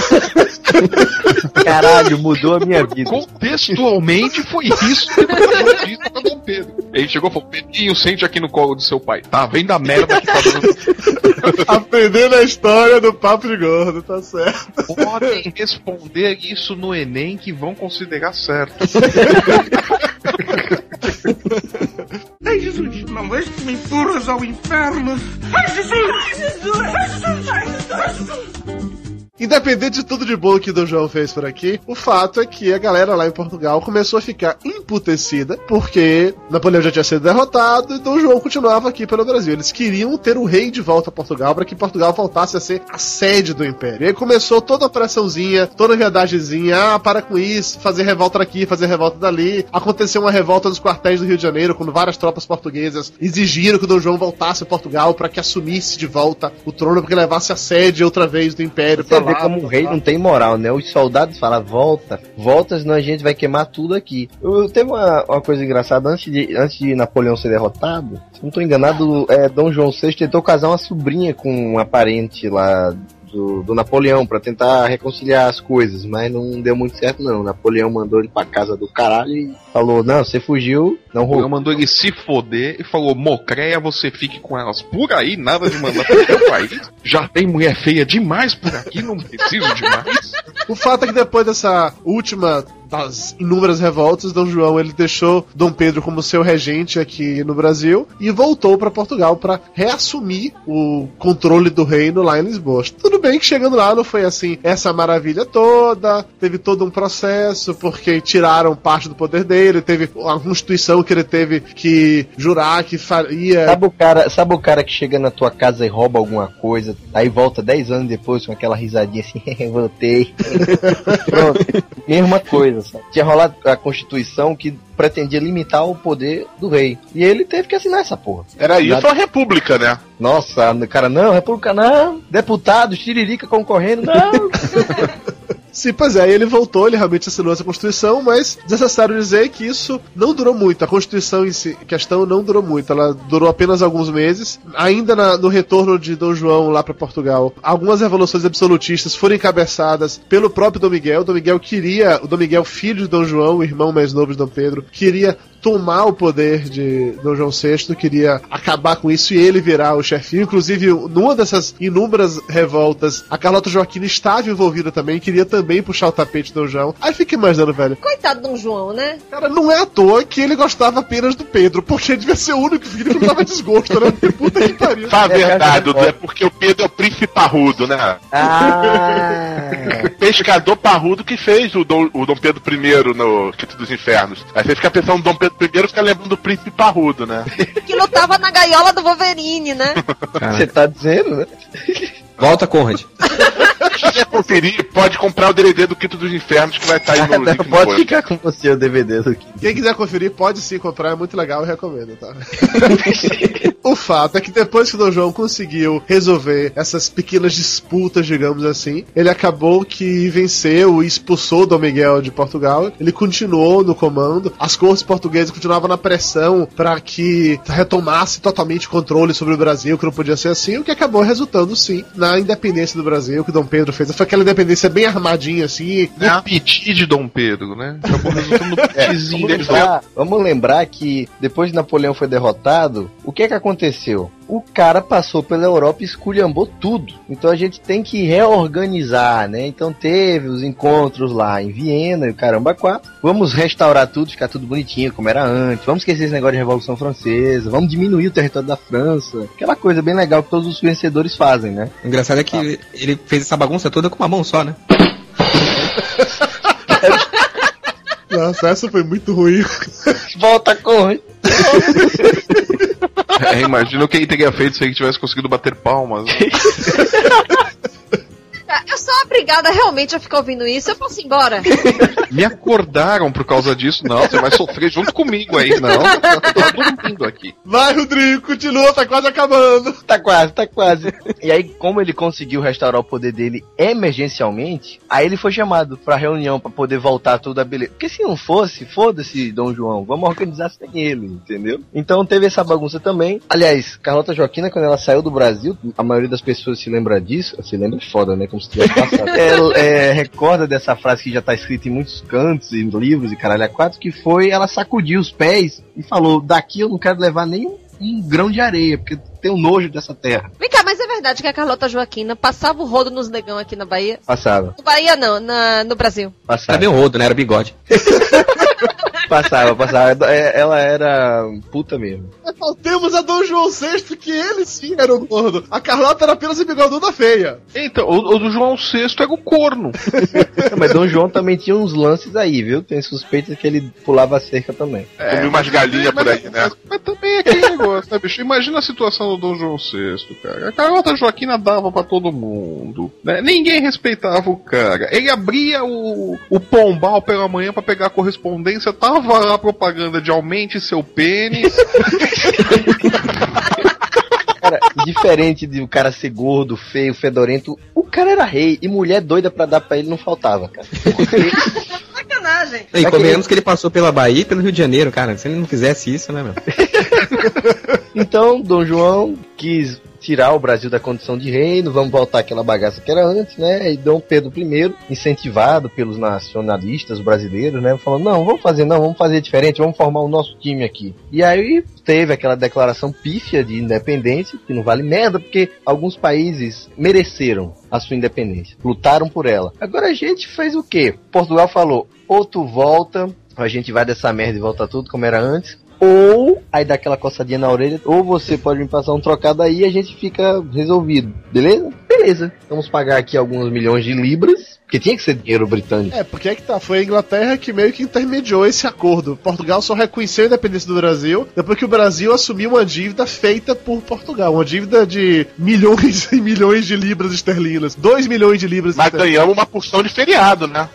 Caralho, mudou a minha vida. Contextualmente foi isso que ele falou disse pra Dom Pedro. Ele chegou e falou: Pedrinho, sente aqui no colo do seu pai. Tá vendo a merda que tá dando Aprendendo a história do papo de gordo, tá certo. Podem responder isso no Enem que vão considerar certo. Ai, Jesus, não és que me empurras ao inferno. Ai, Jesus! Ai, Jesus! Ai, Jesus! Ai, Jesus! Ai, Jesus! Independente de tudo de bom que o Dom João fez por aqui, o fato é que a galera lá em Portugal começou a ficar emputecida porque Napoleão já tinha sido derrotado e Dom João continuava aqui pelo Brasil. Eles queriam ter o rei de volta a Portugal para que Portugal voltasse a ser a sede do império. E aí começou toda a pressãozinha, toda a viadagemzinha, ah, para com isso, fazer revolta daqui, fazer revolta dali. Aconteceu uma revolta nos quartéis do Rio de Janeiro, quando várias tropas portuguesas exigiram que o Dom João voltasse a Portugal para que assumisse de volta o trono, porque levasse a sede outra vez do império para vê lá. Como um rei não tem moral, né? Os soldados falam, volta, volta, senão a gente vai queimar tudo aqui. Eu, eu teve uma, uma coisa engraçada, antes de, antes de Napoleão ser derrotado, se não tô enganado, é, Dom João VI tentou casar uma sobrinha com uma parente lá do, do Napoleão pra tentar reconciliar as coisas, mas não deu muito certo não. Napoleão mandou ele pra casa do caralho e falou, não, você fugiu, não Napoleão rolou. mandou ele se foder e falou: Mocreia, você fique com elas por aí, nada de mandar pro seu país. Já tem mulher feia demais por aqui, não preciso de mais. O fato é que depois dessa última das inúmeras revoltas, Dom João ele deixou Dom Pedro como seu regente aqui no Brasil e voltou para Portugal para reassumir o controle do reino lá em Lisboa. Tudo bem que chegando lá não foi assim essa maravilha toda, teve todo um processo porque tiraram parte do poder dele, teve a constituição que ele teve que jurar que faria Sabe o, cara, sabe o cara que chega na tua casa e rouba alguma coisa, aí volta 10 anos depois com aquela risadinha assim, voltei. Pronto, mesma coisa, sabe? Tinha rolado a Constituição que pretendia limitar o poder do rei. E ele teve que assinar essa porra. Era isso Nada- a República, né? Nossa, cara, não, República não, deputado, Tiririca concorrendo, não. Sim, pois é, ele voltou, ele realmente assinou essa Constituição, mas desnecessário dizer que isso não durou muito. A Constituição em si, questão não durou muito, ela durou apenas alguns meses. Ainda na- no retorno de Dom João lá para Portugal, algumas revoluções absolutistas foram encabeçadas pelo próprio Dom Miguel. Dom Miguel queria, o Dom Miguel, filho de Dom João, o irmão mais novo de Dom Pedro, queria tomar o poder de Dom João VI, queria acabar com isso e ele virar o chefinho. Inclusive, numa dessas inúmeras revoltas, a Carlota Joaquina estava envolvida também, queria também puxar o tapete de Dom João. Aí fica imaginando, velho. Coitado de Dom João, né? Cara, não é à toa que ele gostava apenas do Pedro, porque ele devia ser o único filho que não dava desgosto, né? Puta que pariu. Fala a verdade, Dudu, é porque o Pedro é o príncipe parrudo, né? Ah, O pescador parrudo que fez o Dom, o Dom Pedro I no Quinto dos Infernos. Aí você fica pensando no Dom Pedro I fica lembrando do príncipe parrudo, né? Que lutava na gaiola do Wolverine, né? você tá dizendo, né? Volta, Conrad. Quem quiser conferir, pode comprar o DVD do Quinto dos Infernos que vai estar aí no Não, no pode ficar com você o DVD do King. Quem quiser conferir, pode sim comprar, é muito legal, eu recomendo, tá? o fato é que depois que o Dom João conseguiu resolver essas pequenas disputas, digamos assim, ele acabou que venceu e expulsou Dom Miguel de Portugal. Ele continuou no comando. As cortes portuguesas continuavam na pressão para que retomasse totalmente o controle sobre o Brasil, que não podia ser assim, o que acabou resultando sim na independência do Brasil, que Dom Pedro fez. Foi aquela independência bem armadinha assim, No piti de Dom Pedro, né? Acabou resultando no É, vamos, lembrar, vamos lembrar que depois que Napoleão foi derrotado, o que é que aconteceu? O cara passou pela Europa e esculhambou tudo. Então a gente tem que reorganizar, né? Então teve os encontros lá em Viena e o caramba quatro. Vamos restaurar tudo, ficar tudo bonitinho como era antes. Vamos esquecer esse negócio de Revolução Francesa. Vamos diminuir o território da França. Aquela coisa bem legal que todos os vencedores fazem, né? O engraçado é que ele fez essa bagunça toda com uma mão só, né? Nossa, essa foi muito ruim. Volta com É, imagina quem teria feito se ele tivesse conseguido bater palmas. né? Eu sou obrigada realmente a ficar ouvindo isso. Eu posso ir embora. Me acordaram por causa disso. Não, você vai sofrer junto comigo aí. Não, eu tô dormindo aqui. Vai, Rodrigo, continua, tá quase acabando. Tá quase, tá quase. E aí, como ele conseguiu restaurar o poder dele emergencialmente, aí ele foi chamado pra reunião pra poder voltar tudo a beleza. Porque se não fosse, foda-se, Dom João, vamos organizar sem ele, entendeu? Então teve essa bagunça também. Aliás, Carlota Joaquina, quando ela saiu do Brasil, a maioria das pessoas se lembra disso. Se lembra é foda, né? Como se tivesse passado. Ela, é, recorda dessa frase que já tá escrita em muitos cantos, em livros e caralho a quatro, que foi ela sacudiu os pés e falou: daqui eu não quero levar nem um, um grão de areia, porque tenho nojo dessa terra. Vem cá, mas é verdade que a Carlota Joaquina passava o rodo nos negão aqui na Bahia? Passava, No Bahia não, na, no Brasil. passava. Era bem rodo, né? Era bigode. Passava, passava. É, Ela era puta mesmo. Temos a Dom João VI, que ele sim era o gordo. A Carlota era apenas a bigoduda feia. Então, o, o do João VI era o corno. Mas Dom João também tinha uns lances aí, viu? Tem suspeitas que ele pulava a cerca também. Comi umas galinhas por aí, né? Mas também é aquele negócio, né, bicho? Imagina a situação do Dom João VI, cara. A Carlota Joaquina dava pra todo mundo. né? Ninguém respeitava o cara. Ele abria o, o pombal pela manhã pra pegar a correspondência, tava lá a propaganda de aumente seu pênis. Cara, diferente de o cara ser gordo, feio, fedorento, o cara era rei e mulher doida pra dar pra ele não faltava, cara. Sacanagem. E convenhamos que ele passou pela Bahia e pelo Rio de Janeiro, cara. Se ele não fizesse isso, né, meu? Então, Dom João quis tirar o Brasil da condição de reino, vamos voltar àquela bagaça que era antes, né? E Dom Pedro I, incentivado pelos nacionalistas brasileiros, né? Falando, não, vamos fazer, não, vamos fazer diferente, vamos formar o nosso time aqui. E aí teve aquela declaração pífia de independência, que não vale merda, porque alguns países mereceram a sua independência, lutaram por ela. Agora a gente fez o quê? Portugal falou, ou tu volta, a gente vai dessa merda e volta tudo como era antes, ou aí dá aquela coçadinha na orelha, ou você pode me passar um trocado aí e a gente fica resolvido, beleza? Beleza. Vamos pagar aqui alguns milhões de libras, porque tinha que ser dinheiro britânico. É, porque é que tá, foi a Inglaterra que meio que intermediou esse acordo. Portugal só reconheceu a independência do Brasil depois que o Brasil assumiu uma dívida feita por Portugal. Uma dívida de milhões e milhões de libras esterlinas. 2 milhões de libras Mas esterlinas. ganhamos uma porção de feriado, né?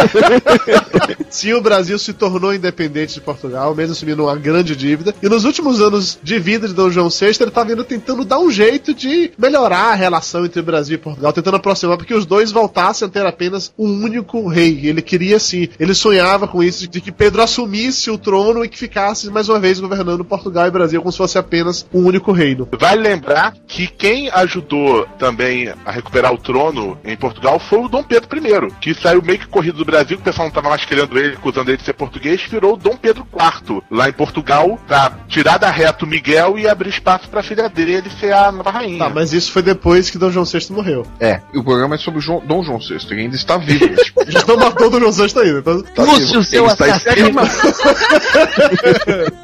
Sim, o Brasil se tornou independente de Portugal, mesmo assumindo uma grande dívida. E nos últimos anos de vida de Dom João VI, ele estava indo tentando dar um jeito de melhorar a relação entre o Brasil e Portugal, tentando aproximar, porque os dois voltassem a ter apenas um único rei. Ele queria, sim, ele sonhava com isso, de que Pedro assumisse o trono e que ficasse mais uma vez governando Portugal e Brasil como se fosse apenas um único reino. Vale lembrar que quem ajudou também a recuperar o trono em Portugal foi o Dom Pedro I, que saiu meio que corrido do Brasil, que o pessoal não estava mais querendo ele, acusando ele de ser português, virou o Dom Pedro IV, lá em Portugal, pra tirar da reta o Miguel e abrir espaço pra filha dele ser a nova rainha. Tá, mas isso foi depois que Dom João VI morreu. É. E o programa é sobre João- Dom João VI, ele ainda está vivo. tipo, A gente não matou o Dom João VI ainda. Então, tá Lúcio, vivo. seu assassino.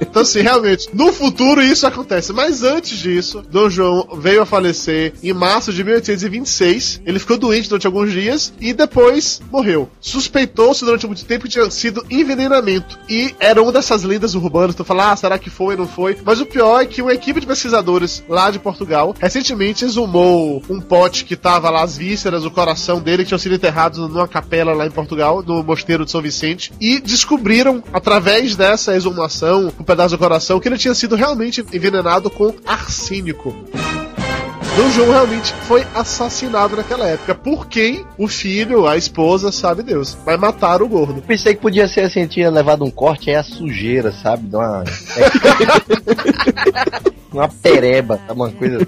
então, assim, realmente, no futuro isso acontece. Mas antes disso, Dom João veio a falecer em março de 1826. Ele ficou doente durante alguns dias e depois morreu. Suspeitou-se durante muito tempo que tinha sido envenenamento. E era uma dessas lendas urbanas. Tu fala, ah, será que foi ou não foi? Mas o pior é que uma equipe de pesquisadores lá de Portugal recentemente exumou um um pote que tava lá as vísceras, o coração dele, que tinham sido enterrados numa capela lá em Portugal, no mosteiro de São Vicente, e descobriram, através dessa exumação, um pedaço do coração, que ele tinha sido realmente envenenado com arsênico. Dom João realmente foi assassinado naquela época. Por quem? O filho, a esposa, sabe Deus. Mas mataram o gordo. Pensei que podia ser assim, tinha levado um corte, aí a sujeira, sabe? De uma. uma pereba, sabe? Uma coisa,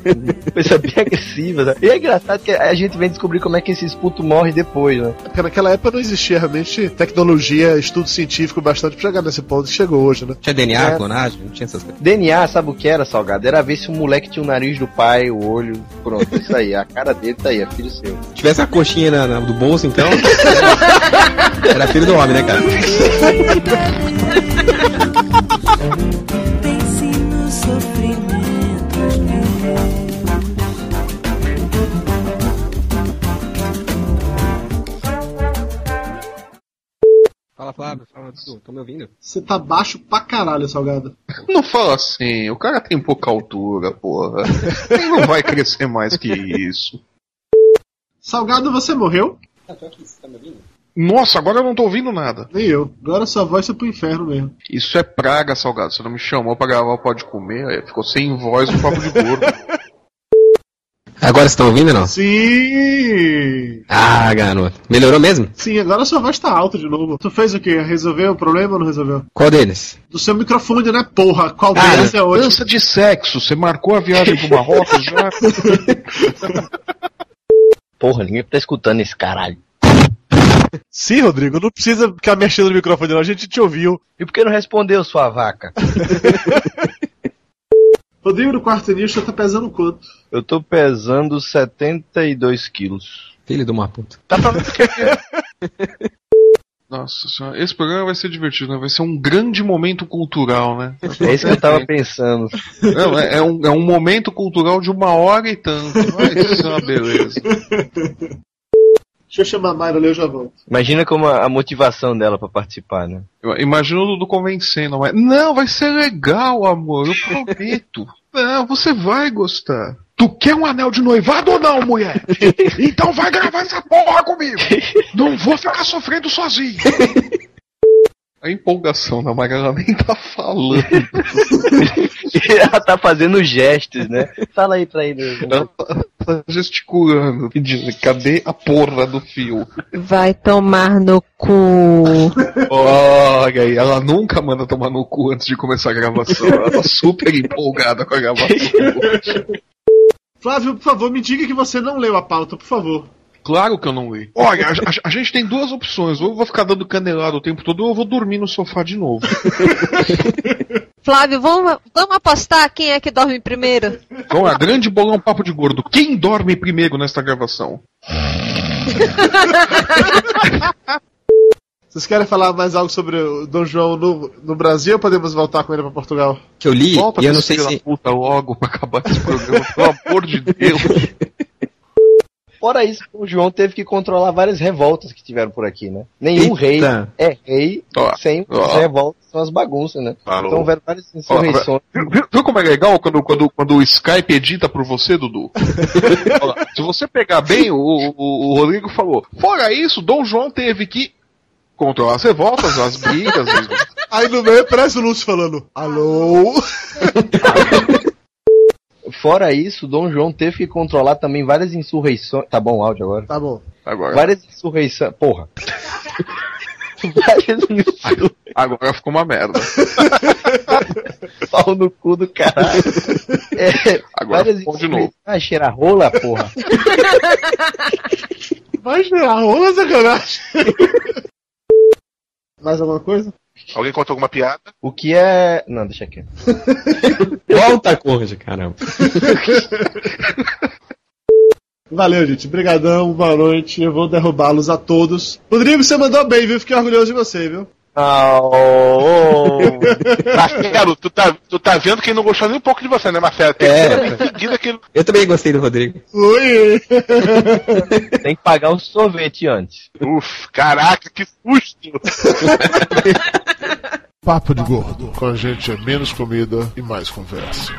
coisa bem agressiva. Sabe? E é engraçado que a gente vem descobrir como é que esses putos morrem depois, né? Porque naquela época não existia realmente tecnologia, estudo científico bastante pra chegar nesse ponto que chegou hoje, né? Tinha DNA, É. clonagem, não tinha essas coisas. DNA, sabe o que era, Salgado? Era ver se o moleque tinha o nariz do pai, o olho. Pronto, isso aí. A cara dele tá aí, é filho seu. Se tivesse a coxinha na, na- do bolso, então. Era filho do homem, né, cara? Fala, Flávio. Fala, Dudu. Tô me ouvindo? Você tá baixo pra caralho, Salgado. Não fala assim, o cara tem pouca altura, porra. Ele não vai crescer mais que isso. Salgado, você morreu? Ah, tô aqui, você tá me ouvindo? Nossa, agora eu não tô ouvindo nada. Nem eu. Agora sua voz foi pro inferno mesmo. Isso é praga, salgado. Você não me chamou pra gravar o Pode Comer, aí ficou sem voz no papo de gordo. Agora vocês estão ouvindo ou não? Sim! Ah, garoto. Melhorou mesmo? Sim, agora sua voz tá alta de novo. Tu fez o quê? Resolveu o problema ou não resolveu? Qual deles? Do seu microfone, né, porra? Qual Ah, deles é hoje? dança de sexo. Você marcou a viagem pro Marrocos já? Porra, ninguém tá escutando esse caralho. Sim, Rodrigo, não precisa ficar mexendo no microfone, não. A gente te ouviu. E por que não respondeu, sua vaca? Rodrigo do quarto início tá pesando quanto? Eu tô pesando 72 quilos. Filho de uma puta. Tá pra... Nossa senhora, esse programa vai ser divertido, né? Vai ser um grande momento cultural, né? É isso que eu tava pensando. Não, é, é um, é um momento cultural de uma hora e tanto. Vai ser uma beleza. Deixa eu chamar a Mayra ali, eu já volto. Imagina como a, a motivação dela pra participar, né? Eu imagino o Dudu convencendo, mas. Não, vai ser legal, amor, eu prometo. Não, você vai gostar. Tu quer um anel de noivado ou não, mulher? Então vai gravar essa porra comigo. Não vou ficar sofrendo sozinho. A empolgação da Maria, ela nem tá falando. ela tá fazendo gestos, né? Fala aí pra ele. Ela tá, tá gesticulando, pedindo, cadê a porra do fio? Vai tomar no cu. Olha aí, ela nunca manda tomar no cu antes de começar a gravação. Ela tá super empolgada com a gravação. Flávio, por favor, me diga que você não leu a pauta, por favor. Claro que eu não li. Olha, a, a- a gente tem duas opções. Ou eu vou ficar dando canelada o tempo todo, ou eu vou dormir no sofá de novo. Flávio, vamos, vamos apostar quem é que dorme primeiro? Então, a grande bolão papo de gordo. Quem dorme primeiro nesta gravação? Vocês querem falar mais algo sobre o Dom João no, no Brasil ou podemos voltar com ele pra Portugal? Que eu li Volta e eu não sei se. puta logo pra acabar esse programa, pelo amor de Deus. Fora isso, o João teve que controlar várias revoltas que tiveram por aqui, né? Nenhum Eita. rei é rei Ó, sem ó. as revoltas, são as bagunças, né? Falou. Então houveram várias Ó, insurreições. viu, viu- viu como é legal quando, quando, quando o Skype edita por você, Dudu? Lá, se você pegar bem, o, o, o Rodrigo falou. Fora isso, Dom João teve que controlar as revoltas, as brigas. Aí no meio parece o Lúcio falando: Alô? Fora isso, Dom João teve que controlar também várias insurreições. Tá bom o áudio agora? Tá bom. Agora, Várias insurreições. Porra. várias insurreições. agora ficou uma merda. Pau no cu do caralho. É, Agora várias ficou de novo. Ah, cheira rola, porra. Vai gerar rola, sacanagem. Mais alguma coisa? Alguém conta alguma piada? O que é. Não, deixa aqui. Volta, corja, caramba. Valeu, gente. Brigadão, boa noite. Eu vou derrubá-los a todos. Rodrigo, você mandou bem, viu? Fiquei orgulhoso de você, viu? Oh, Marcelo, tu tá, tu tá vendo que ele não gostou nem um pouco de você, né, Marcelo? Tem É. que que ele... Eu também gostei do Rodrigo. Oi! Tem que pagar um sorvete antes. Uf, caraca, que susto! Papo de Gordo. Com a gente é menos comida e mais conversa.